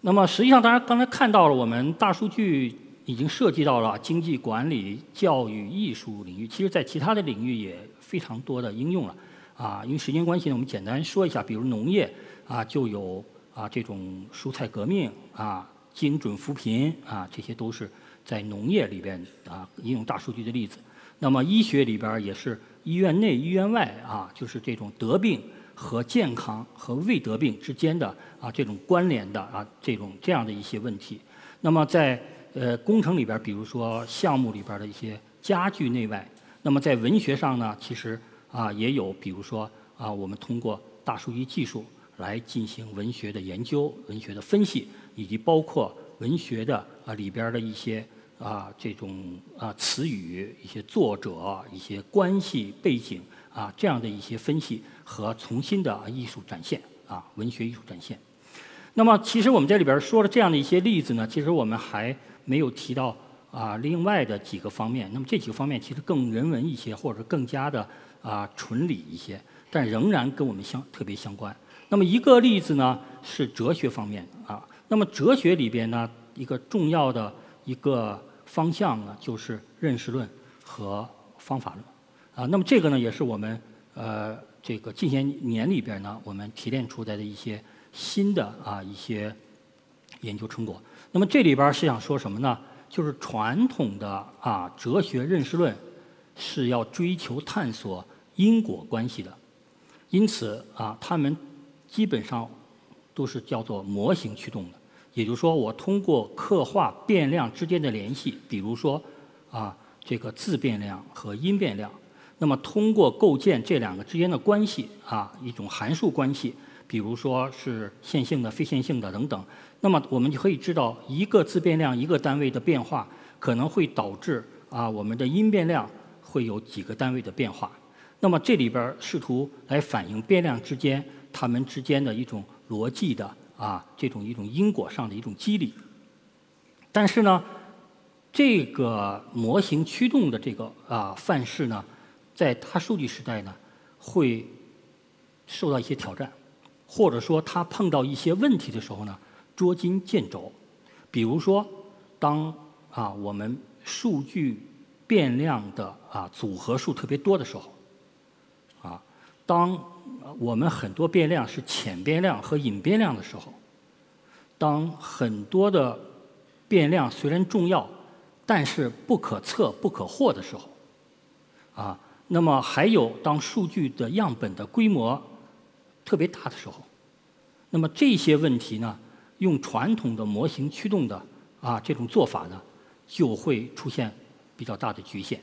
那么实际上，大家刚才看到了，我们大数据已经涉及到了经济管理、教育、艺术领域，其实在其他的领域也非常多的应用了。啊，因为时间关系呢，我们简单说一下，比如农业啊，就有啊这种蔬菜革命啊、精准扶贫啊，这些都是在农业里边啊应用大数据的例子。那么医学里边也是医院内、医院外啊，就是这种得病和健康和未得病之间的啊这种关联的啊这种这样的一些问题。那么在呃工程里边，比如说项目里边的一些家具内外。那么在文学上呢，其实啊也有，比如说啊我们通过大数据技术来进行文学的研究、文学的分析，以及包括文学的啊里边的一些。啊，这种啊词语、一些作者、一些关系背景啊，这样的一些分析和重新的艺术展现啊，文学艺术展现。那么，其实我们这里边说了这样的一些例子呢，其实我们还没有提到啊另外的几个方面。那么这几个方面其实更人文一些，或者更加的啊纯理一些，但仍然跟我们相特别相关。那么一个例子呢是哲学方面啊。那么哲学里边呢一个重要的一个。方向呢，就是认识论和方法论啊。那么这个呢，也是我们呃这个近些年里边呢，我们提炼出来的一些新的啊一些研究成果。那么这里边是想说什么呢？就是传统的啊哲学认识论是要追求探索因果关系的，因此啊，他们基本上都是叫做模型驱动的。也就是说，我通过刻画变量之间的联系，比如说啊，这个自变量和因变量，那么通过构建这两个之间的关系啊，一种函数关系，比如说是线性的、非线性的等等，那么我们就可以知道，一个自变量一个单位的变化，可能会导致啊我们的因变量会有几个单位的变化。那么这里边试图来反映变量之间它们之间的一种逻辑的。啊，这种一种因果上的一种激励，但是呢，这个模型驱动的这个啊范式呢，在大数据时代呢，会受到一些挑战，或者说它碰到一些问题的时候呢，捉襟见肘。比如说，当啊我们数据变量的啊组合数特别多的时候，当我们很多变量是潜变量和隐变量的时候，当很多的变量虽然重要，但是不可测、不可获的时候，啊，那么还有当数据的样本的规模特别大的时候，那么这些问题呢，用传统的模型驱动的啊这种做法呢，就会出现比较大的局限。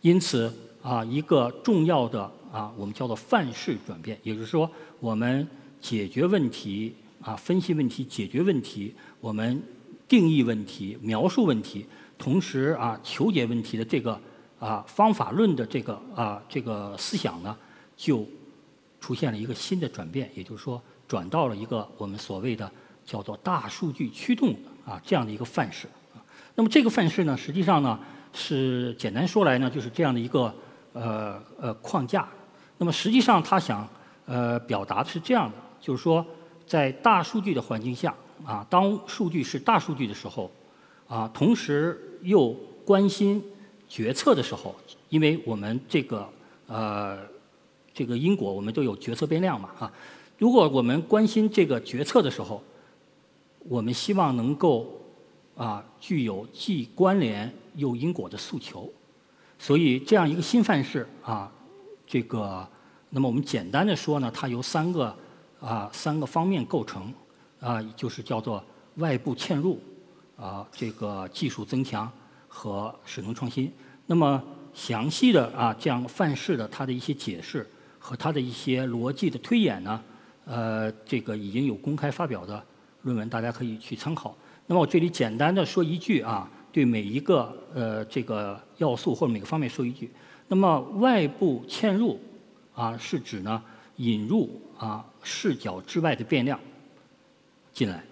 因此啊，一个重要的。啊，我们叫做范式转变，也就是说，我们解决问题啊，分析问题，解决问题，我们定义问题，描述问题，同时啊，求解问题的这个啊方法论的这个啊这个思想呢，就出现了一个新的转变，也就是说，转到了一个我们所谓的叫做大数据驱动啊这样的一个范式。那么这个范式呢，实际上呢是简单说来呢，就是这样的一个呃呃框架。那么实际上，他想呃表达的是这样的，就是说，在大数据的环境下啊，当数据是大数据的时候啊，同时又关心决策的时候，因为我们这个呃这个因果，我们都有决策变量嘛啊。如果我们关心这个决策的时候，我们希望能够啊具有既关联又因果的诉求，所以这样一个新范式啊。这个，那么我们简单的说呢，它由三个啊三个方面构成啊，就是叫做外部嵌入啊这个技术增强和使能创新。那么详细的啊这样范式的它的一些解释和它的一些逻辑的推演呢，呃这个已经有公开发表的论文，大家可以去参考。那么我这里简单的说一句啊，对每一个呃这个要素或者每个方面说一句。那么外部嵌入啊是指呢引入啊视角之外的变量进来，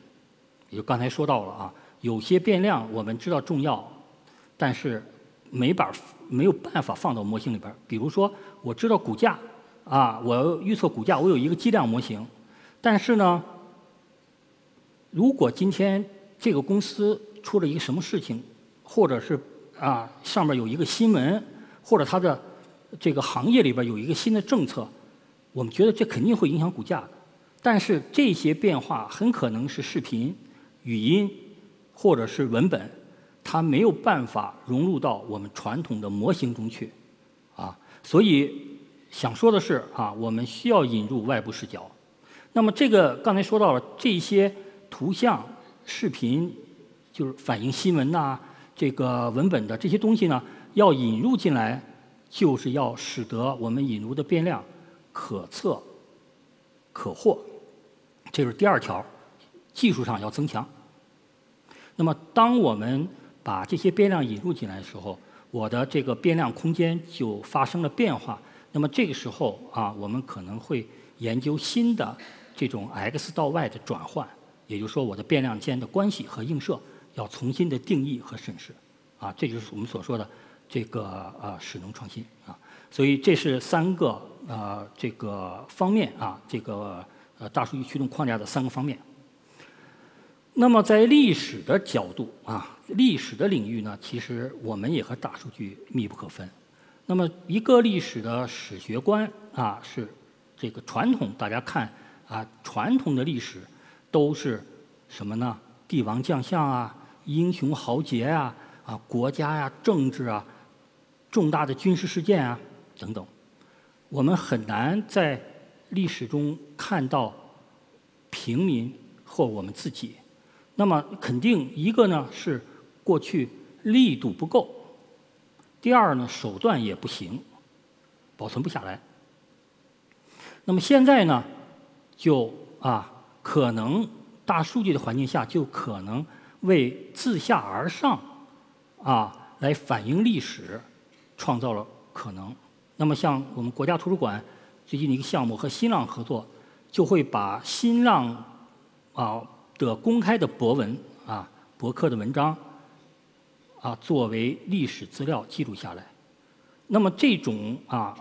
也就刚才说到了啊，有些变量我们知道重要，但是没法没有办法放到模型里边儿。比如说我知道股价啊，我预测股价，我有一个计量模型，但是呢，如果今天这个公司出了一个什么事情，或者是啊上面有一个新闻，或者它的这个行业里边有一个新的政策，我们觉得这肯定会影响股价的。但是这些变化很可能是视频、语音或者是文本，它没有办法融入到我们传统的模型中去，啊，所以想说的是啊，我们需要引入外部视角。那么这个刚才说到了这些图像、视频，就是反映新闻呐、这个文本的这些东西呢，要引入进来，就是要使得我们引入的变量可测、可获。这是第二条，技术上要增强。那么，当我们把这些变量引入进来的时候，我的这个变量空间就发生了变化。那么这个时候啊，我们可能会研究新的这种 x 到 y 的转换，也就是说，我的变量间的关系和映射要重新的定义和审视。啊，这就是我们所说的这个呃使能创新啊。所以这是三个呃这个方面啊，这个。呃，大数据驱动框架的三个方面。那么，在历史的角度啊，历史的领域呢，其实我们也和大数据密不可分。那么，一个历史的史学观啊，是这个传统，大家看啊，传统的历史都是什么呢？帝王将相啊，英雄豪杰啊，啊，国家呀，政治啊，重大的军事事件啊等等。我们很难在历史中看到平民或我们自己，那么肯定一个呢是过去力度不够，第二呢手段也不行，保存不下来。那么现在呢，就啊可能大数据的环境下就可能为自下而上啊来反映历史创造了可能。那么像我们国家图书馆。最近的一个项目和新浪合作，就会把新浪啊的公开的博文啊博客的文章啊作为历史资料记录下来。那么这种啊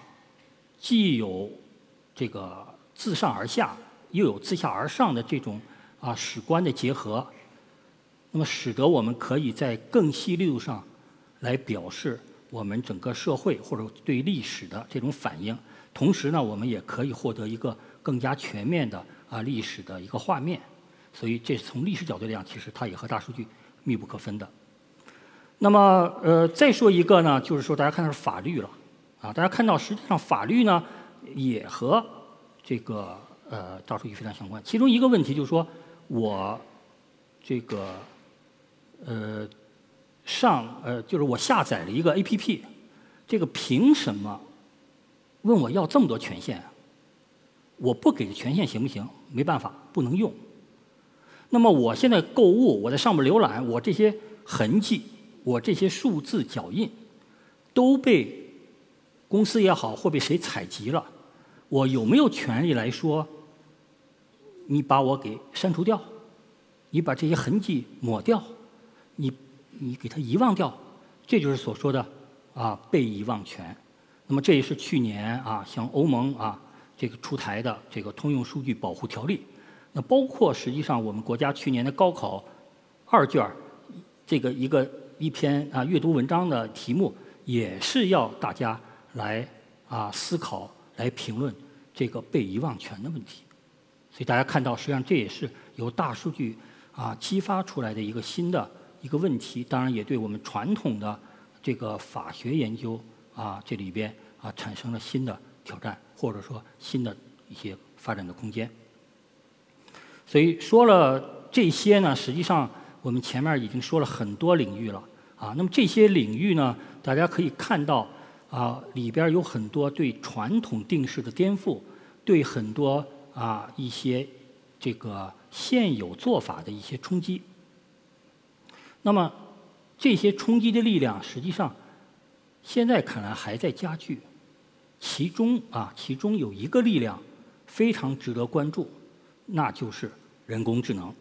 既有这个自上而下，又有自下而上的这种啊史观的结合，那么使得我们可以在更细力度上来表示我们整个社会或者对历史的这种反应。同时呢，我们也可以获得一个更加全面的啊历史的一个画面，所以这是从历史角度来讲，其实它也和大数据密不可分的。那么呃，再说一个呢，就是说大家看到是法律了啊，大家看到实际上法律呢也和这个呃大数据非常相关。其中一个问题就是说，我这个呃上呃就是我下载了一个 APP，这个凭什么？问我要这么多权限，我不给权限行不行？没办法，不能用。那么我现在购物，我在上面浏览，我这些痕迹，我这些数字脚印，都被公司也好，或被谁采集了，我有没有权利来说，你把我给删除掉，你把这些痕迹抹掉，你你给它遗忘掉，这就是所说的啊被遗忘权。那么这也是去年啊，像欧盟啊这个出台的这个通用数据保护条例。那包括实际上我们国家去年的高考二卷这个一个一篇啊阅读文章的题目，也是要大家来啊思考、来评论这个被遗忘权的问题。所以大家看到，实际上这也是由大数据啊激发出来的一个新的一个问题。当然，也对我们传统的这个法学研究。啊，这里边啊产生了新的挑战，或者说新的一些发展的空间。所以说了这些呢，实际上我们前面已经说了很多领域了啊。那么这些领域呢，大家可以看到啊，里边有很多对传统定式的颠覆，对很多啊一些这个现有做法的一些冲击。那么这些冲击的力量，实际上现在看来还在加剧。其中啊，其中有一个力量非常值得关注，那就是人工智能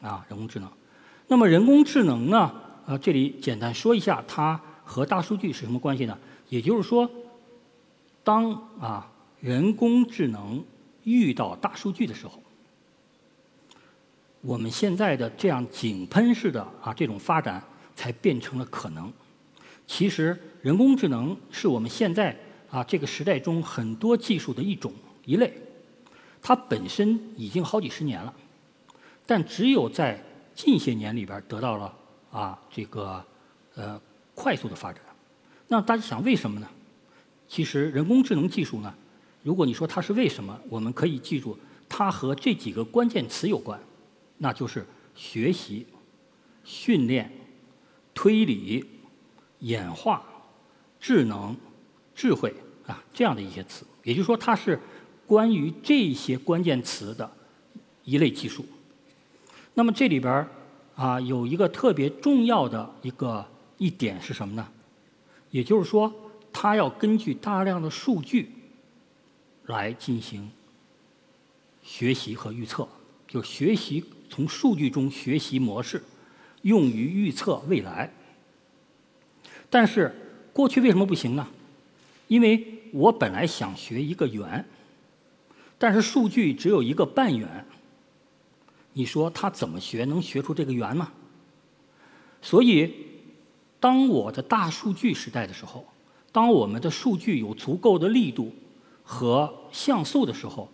啊，人工智能。那么人工智能呢？啊，这里简单说一下，它和大数据是什么关系呢？也就是说，当啊人工智能遇到大数据的时候，我们现在的这样井喷式的啊这种发展才变成了可能。其实人工智能是我们现在。啊，这个时代中很多技术的一种一类，它本身已经好几十年了，但只有在近些年里边得到了啊这个呃快速的发展。那大家想为什么呢？其实人工智能技术呢，如果你说它是为什么，我们可以记住它和这几个关键词有关，那就是学习、训练、推理、演化、智能。智慧啊，这样的一些词，也就是说，它是关于这些关键词的一类技术。那么这里边啊，有一个特别重要的一个一点是什么呢？也就是说，它要根据大量的数据来进行学习和预测，就学习从数据中学习模式，用于预测未来。但是过去为什么不行呢？因为我本来想学一个圆，但是数据只有一个半圆，你说他怎么学能学出这个圆吗？所以，当我的大数据时代的时候，当我们的数据有足够的力度和像素的时候，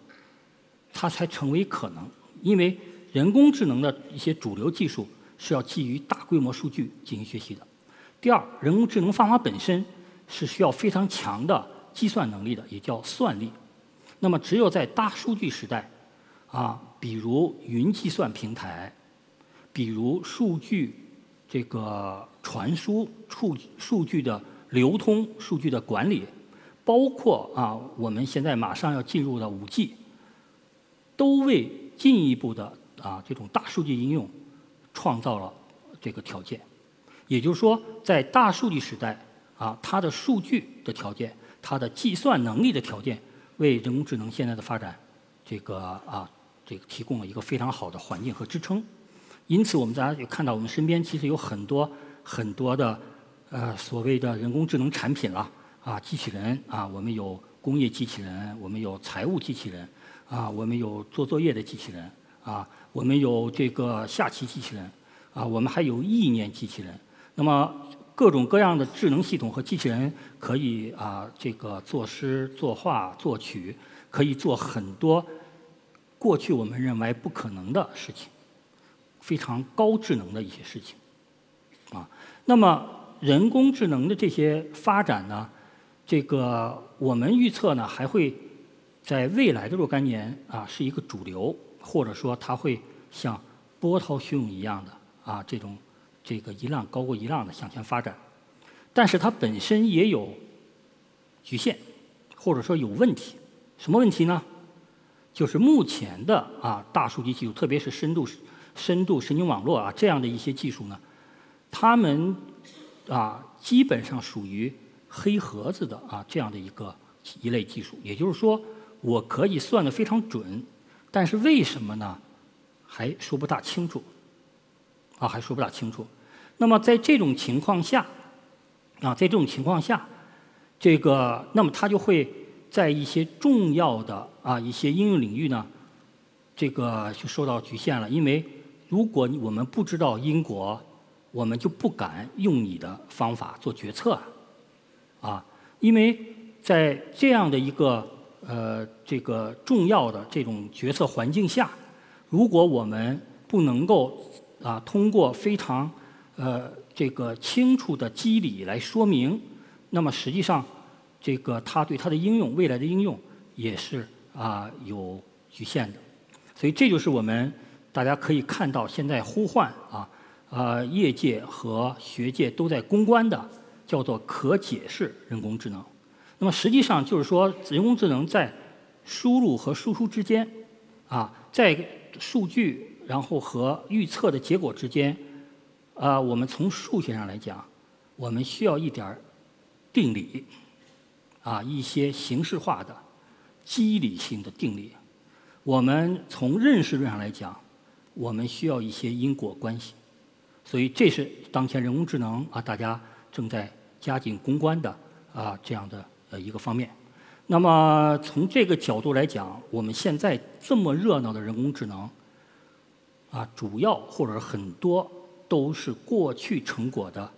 它才成为可能。因为人工智能的一些主流技术是要基于大规模数据进行学习的。第二，人工智能方法本身。是需要非常强的计算能力的，也叫算力。那么，只有在大数据时代，啊，比如云计算平台，比如数据这个传输、数数据的流通、数据的管理，包括啊，我们现在马上要进入的五 G，都为进一步的啊这种大数据应用创造了这个条件。也就是说，在大数据时代。啊，它的数据的条件，它的计算能力的条件，为人工智能现在的发展，这个啊，这个提供了一个非常好的环境和支撑。因此，我们大家也看到，我们身边其实有很多很多的呃所谓的人工智能产品了啊，机器人啊，我们有工业机器人，我们有财务机器人啊，我们有做作业的机器人啊，我们有这个下棋机器人啊，我们还有意念机器人。那么各种各样的智能系统和机器人可以啊，这个作诗、作画、作曲，可以做很多过去我们认为不可能的事情，非常高智能的一些事情，啊。那么人工智能的这些发展呢，这个我们预测呢，还会在未来的若干年啊，是一个主流，或者说它会像波涛汹涌一样的啊这种。这个一浪高过一浪的向前发展，但是它本身也有局限，或者说有问题。什么问题呢？就是目前的啊大数据技术，特别是深度深度神经网络啊这样的一些技术呢，它们啊基本上属于黑盒子的啊这样的一个一类技术。也就是说，我可以算得非常准，但是为什么呢？还说不大清楚。啊，还说不大清楚。那么在这种情况下，啊，在这种情况下，这个，那么它就会在一些重要的啊一些应用领域呢，这个就受到局限了。因为如果我们不知道因果，我们就不敢用你的方法做决策啊。因为在这样的一个呃这个重要的这种决策环境下，如果我们不能够啊，通过非常呃这个清楚的机理来说明，那么实际上这个它对它的应用未来的应用也是啊有局限的，所以这就是我们大家可以看到，现在呼唤啊，呃，业界和学界都在攻关的，叫做可解释人工智能。那么实际上就是说，人工智能在输入和输出之间，啊，在数据然后和预测的结果之间，啊，我们从数学上来讲，我们需要一点儿定理，啊，一些形式化的、机理性的定理。我们从认识论上来讲，我们需要一些因果关系。所以这是当前人工智能啊，大家正在加紧攻关的啊这样的呃一个方面。那么从这个角度来讲，我们现在这么热闹的人工智能，啊，主要或者很多都是过去成果的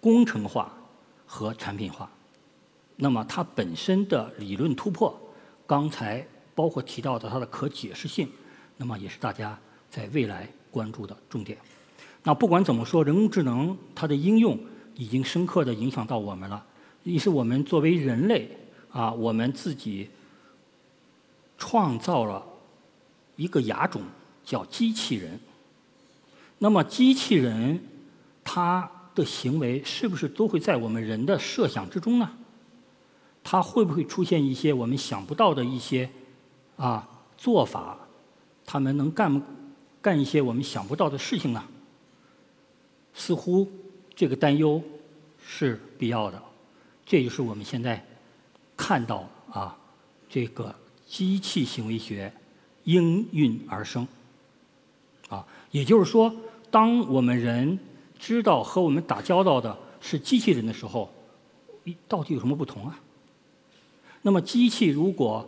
工程化和产品化。那么它本身的理论突破，刚才包括提到的它的可解释性，那么也是大家在未来关注的重点。那不管怎么说，人工智能它的应用已经深刻的影响到我们了，也是我们作为人类。啊，我们自己创造了一个亚种，叫机器人。那么，机器人它的行为是不是都会在我们人的设想之中呢？它会不会出现一些我们想不到的一些啊做法？他们能干干一些我们想不到的事情呢？似乎这个担忧是必要的。这就是我们现在。看到啊，这个机器行为学应运而生啊，也就是说，当我们人知道和我们打交道的是机器人的时候，到底有什么不同啊？那么，机器如果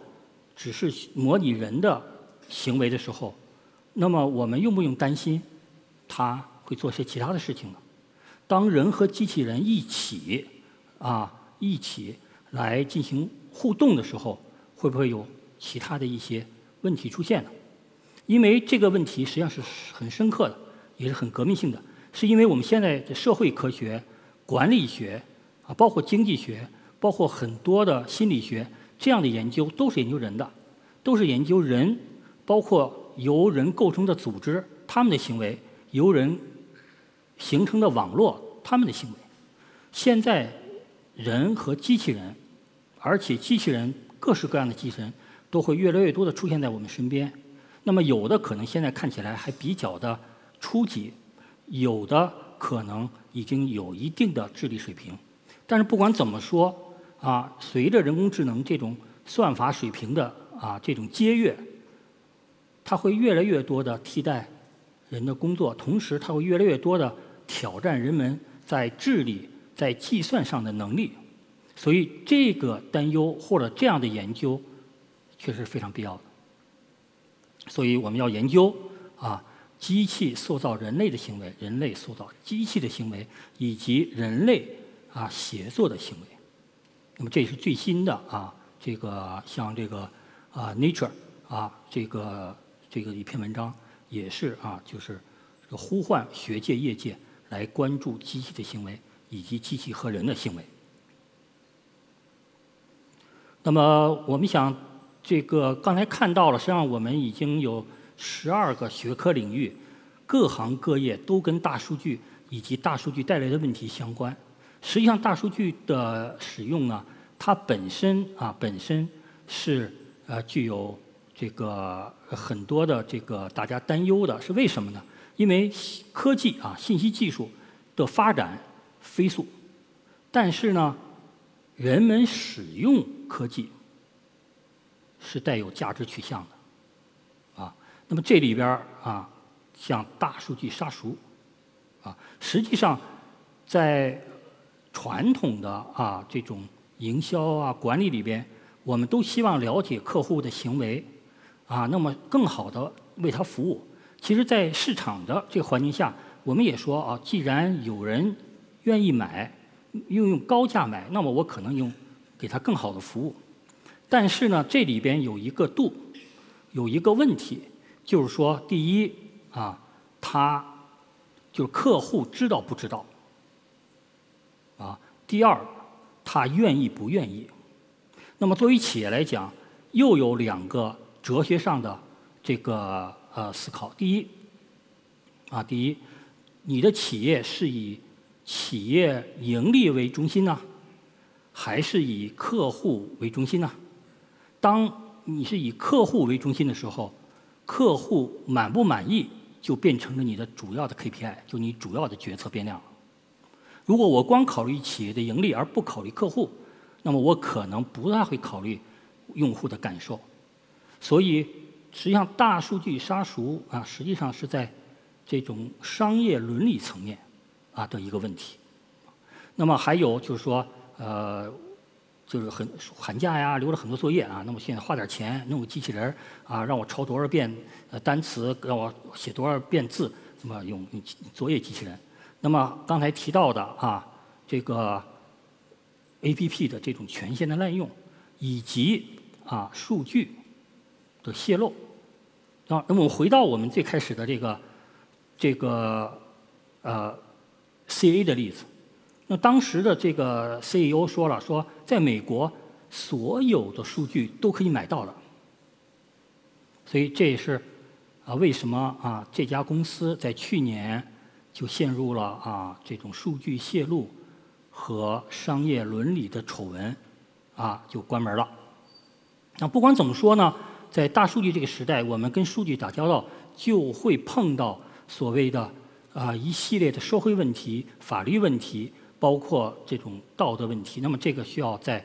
只是模拟人的行为的时候，那么我们用不用担心它会做些其他的事情呢？当人和机器人一起啊，一起。来进行互动的时候，会不会有其他的一些问题出现呢？因为这个问题实际上是很深刻的，也是很革命性的。是因为我们现在的社会科学、管理学啊，包括经济学，包括很多的心理学这样的研究，都是研究人的，都是研究人，包括由人构成的组织他们的行为，由人形成的网络他们的行为。现在人和机器人。而且机器人各式各样的机器人都会越来越多的出现在我们身边。那么有的可能现在看起来还比较的初级，有的可能已经有一定的智力水平。但是不管怎么说啊，随着人工智能这种算法水平的啊这种阶跃，它会越来越多的替代人的工作，同时它会越来越多的挑战人们在智力、在计算上的能力。所以，这个担忧或者这样的研究，确实非常必要的。所以，我们要研究啊，机器塑造人类的行为，人类塑造机器的行为，以及人类啊协作的行为。那么，这是最新的啊，这个像这个啊《Nature》啊，这个这个一篇文章，也是啊，就是呼唤学界、业界来关注机器的行为以及机器和人的行为。那么我们想，这个刚才看到了，实际上我们已经有十二个学科领域，各行各业都跟大数据以及大数据带来的问题相关。实际上，大数据的使用呢，它本身啊本身是呃具有这个很多的这个大家担忧的，是为什么呢？因为科技啊信息技术的发展飞速，但是呢。人们使用科技是带有价值取向的，啊，那么这里边啊，像大数据杀熟，啊，实际上在传统的啊这种营销啊管理里边，我们都希望了解客户的行为，啊，那么更好的为他服务。其实，在市场的这个环境下，我们也说啊，既然有人愿意买。用用高价买，那么我可能用给他更好的服务。但是呢，这里边有一个度，有一个问题，就是说，第一啊，他就是客户知道不知道啊？第二，他愿意不愿意？那么作为企业来讲，又有两个哲学上的这个呃思考。第一，啊，第一，你的企业是以企业盈利为中心呢，还是以客户为中心呢？当你是以客户为中心的时候，客户满不满意就变成了你的主要的 KPI，就你主要的决策变量。如果我光考虑企业的盈利而不考虑客户，那么我可能不大会考虑用户的感受。所以，实际上大数据杀熟啊，实际上是在这种商业伦理层面啊的一个问题。那么还有就是说，呃。就是很寒假呀，留了很多作业啊。那么现在花点钱弄个机器人啊，让我抄多少遍呃单词，让我写多少遍字，那么用用作业机器人。那么刚才提到的啊，这个 A P P 的这种权限的滥用，以及啊数据的泄露啊。那么我们回到我们最开始的这个这个呃 C A 的例子。那当时的这个 CEO 说了，说在美国所有的数据都可以买到了，所以这也是啊为什么啊这家公司在去年就陷入了啊这种数据泄露和商业伦理的丑闻啊就关门了。那不管怎么说呢，在大数据这个时代，我们跟数据打交道就会碰到所谓的啊一系列的社会问题、法律问题。包括这种道德问题，那么这个需要在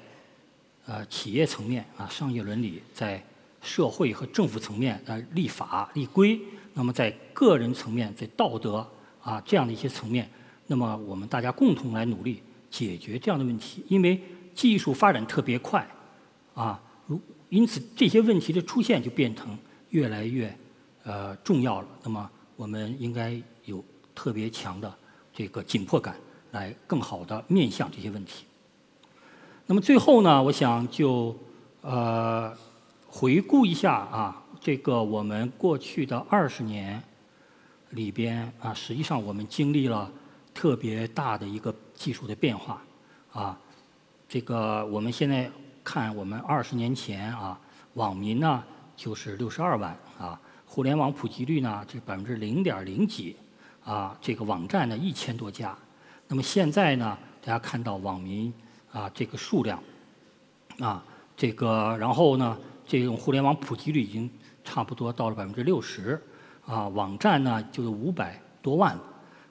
呃企业层面啊商业伦理，在社会和政府层面呃立法立规，那么在个人层面在道德啊这样的一些层面，那么我们大家共同来努力解决这样的问题，因为技术发展特别快啊，如因此这些问题的出现就变成越来越呃重要了，那么我们应该特别强的这个紧迫感。来更好的面向这些问题。那么最后呢，我想就呃回顾一下啊，这个我们过去的二十年里边啊，实际上我们经历了特别大的一个技术的变化啊。这个我们现在看，我们二十年前啊，网民呢就是六十二万啊，互联网普及率呢是百分之零点零几啊，这个网站呢一千多家。那么现在呢，大家看到网民啊这个数量啊这个，然后呢，这种互联网普及率已经差不多到了百分之六十啊，网站呢就有五百多万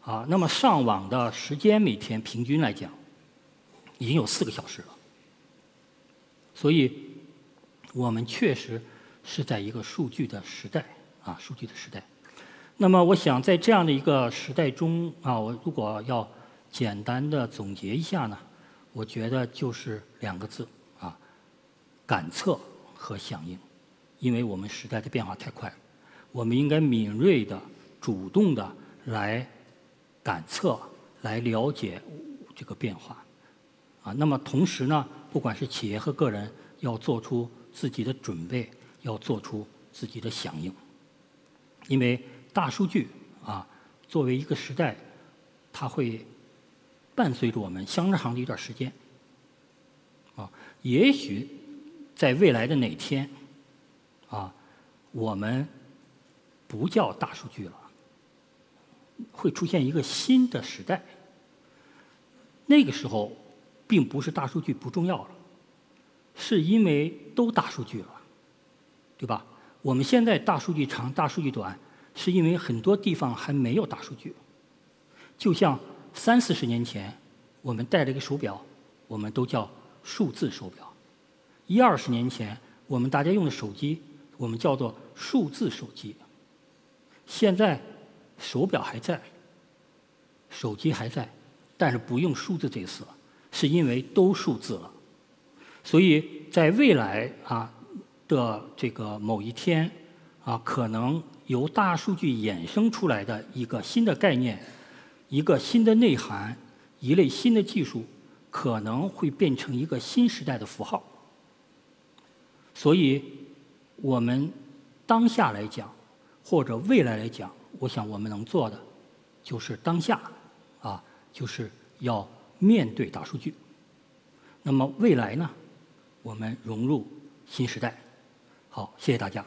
啊。那么上网的时间每天平均来讲，已经有四个小时了。所以，我们确实是在一个数据的时代啊，数据的时代。那么，我想在这样的一个时代中啊，我如果要简单的总结一下呢，我觉得就是两个字啊，感测和响应，因为我们时代的变化太快，我们应该敏锐的、主动的来感测、来了解这个变化。啊。那么同时呢，不管是企业和个人，要做出自己的准备，要做出自己的响应，因为大数据啊，作为一个时代，它会。伴随着我们相当长的一段时间，啊，也许在未来的哪天，啊，我们不叫大数据了，会出现一个新的时代。那个时候，并不是大数据不重要了，是因为都大数据了，对吧？我们现在大数据长、大数据短，是因为很多地方还没有大数据，就像。三四十年前，我们戴了一个手表，我们都叫数字手表；一二十年前，我们大家用的手机，我们叫做数字手机。现在，手表还在，手机还在，但是不用数字这个词，是因为都数字了。所以在未来啊的这个某一天啊，可能由大数据衍生出来的一个新的概念。一个新的内涵，一类新的技术，可能会变成一个新时代的符号。所以，我们当下来讲，或者未来来讲，我想我们能做的，就是当下，啊，就是要面对大数据。那么未来呢，我们融入新时代。好，谢谢大家。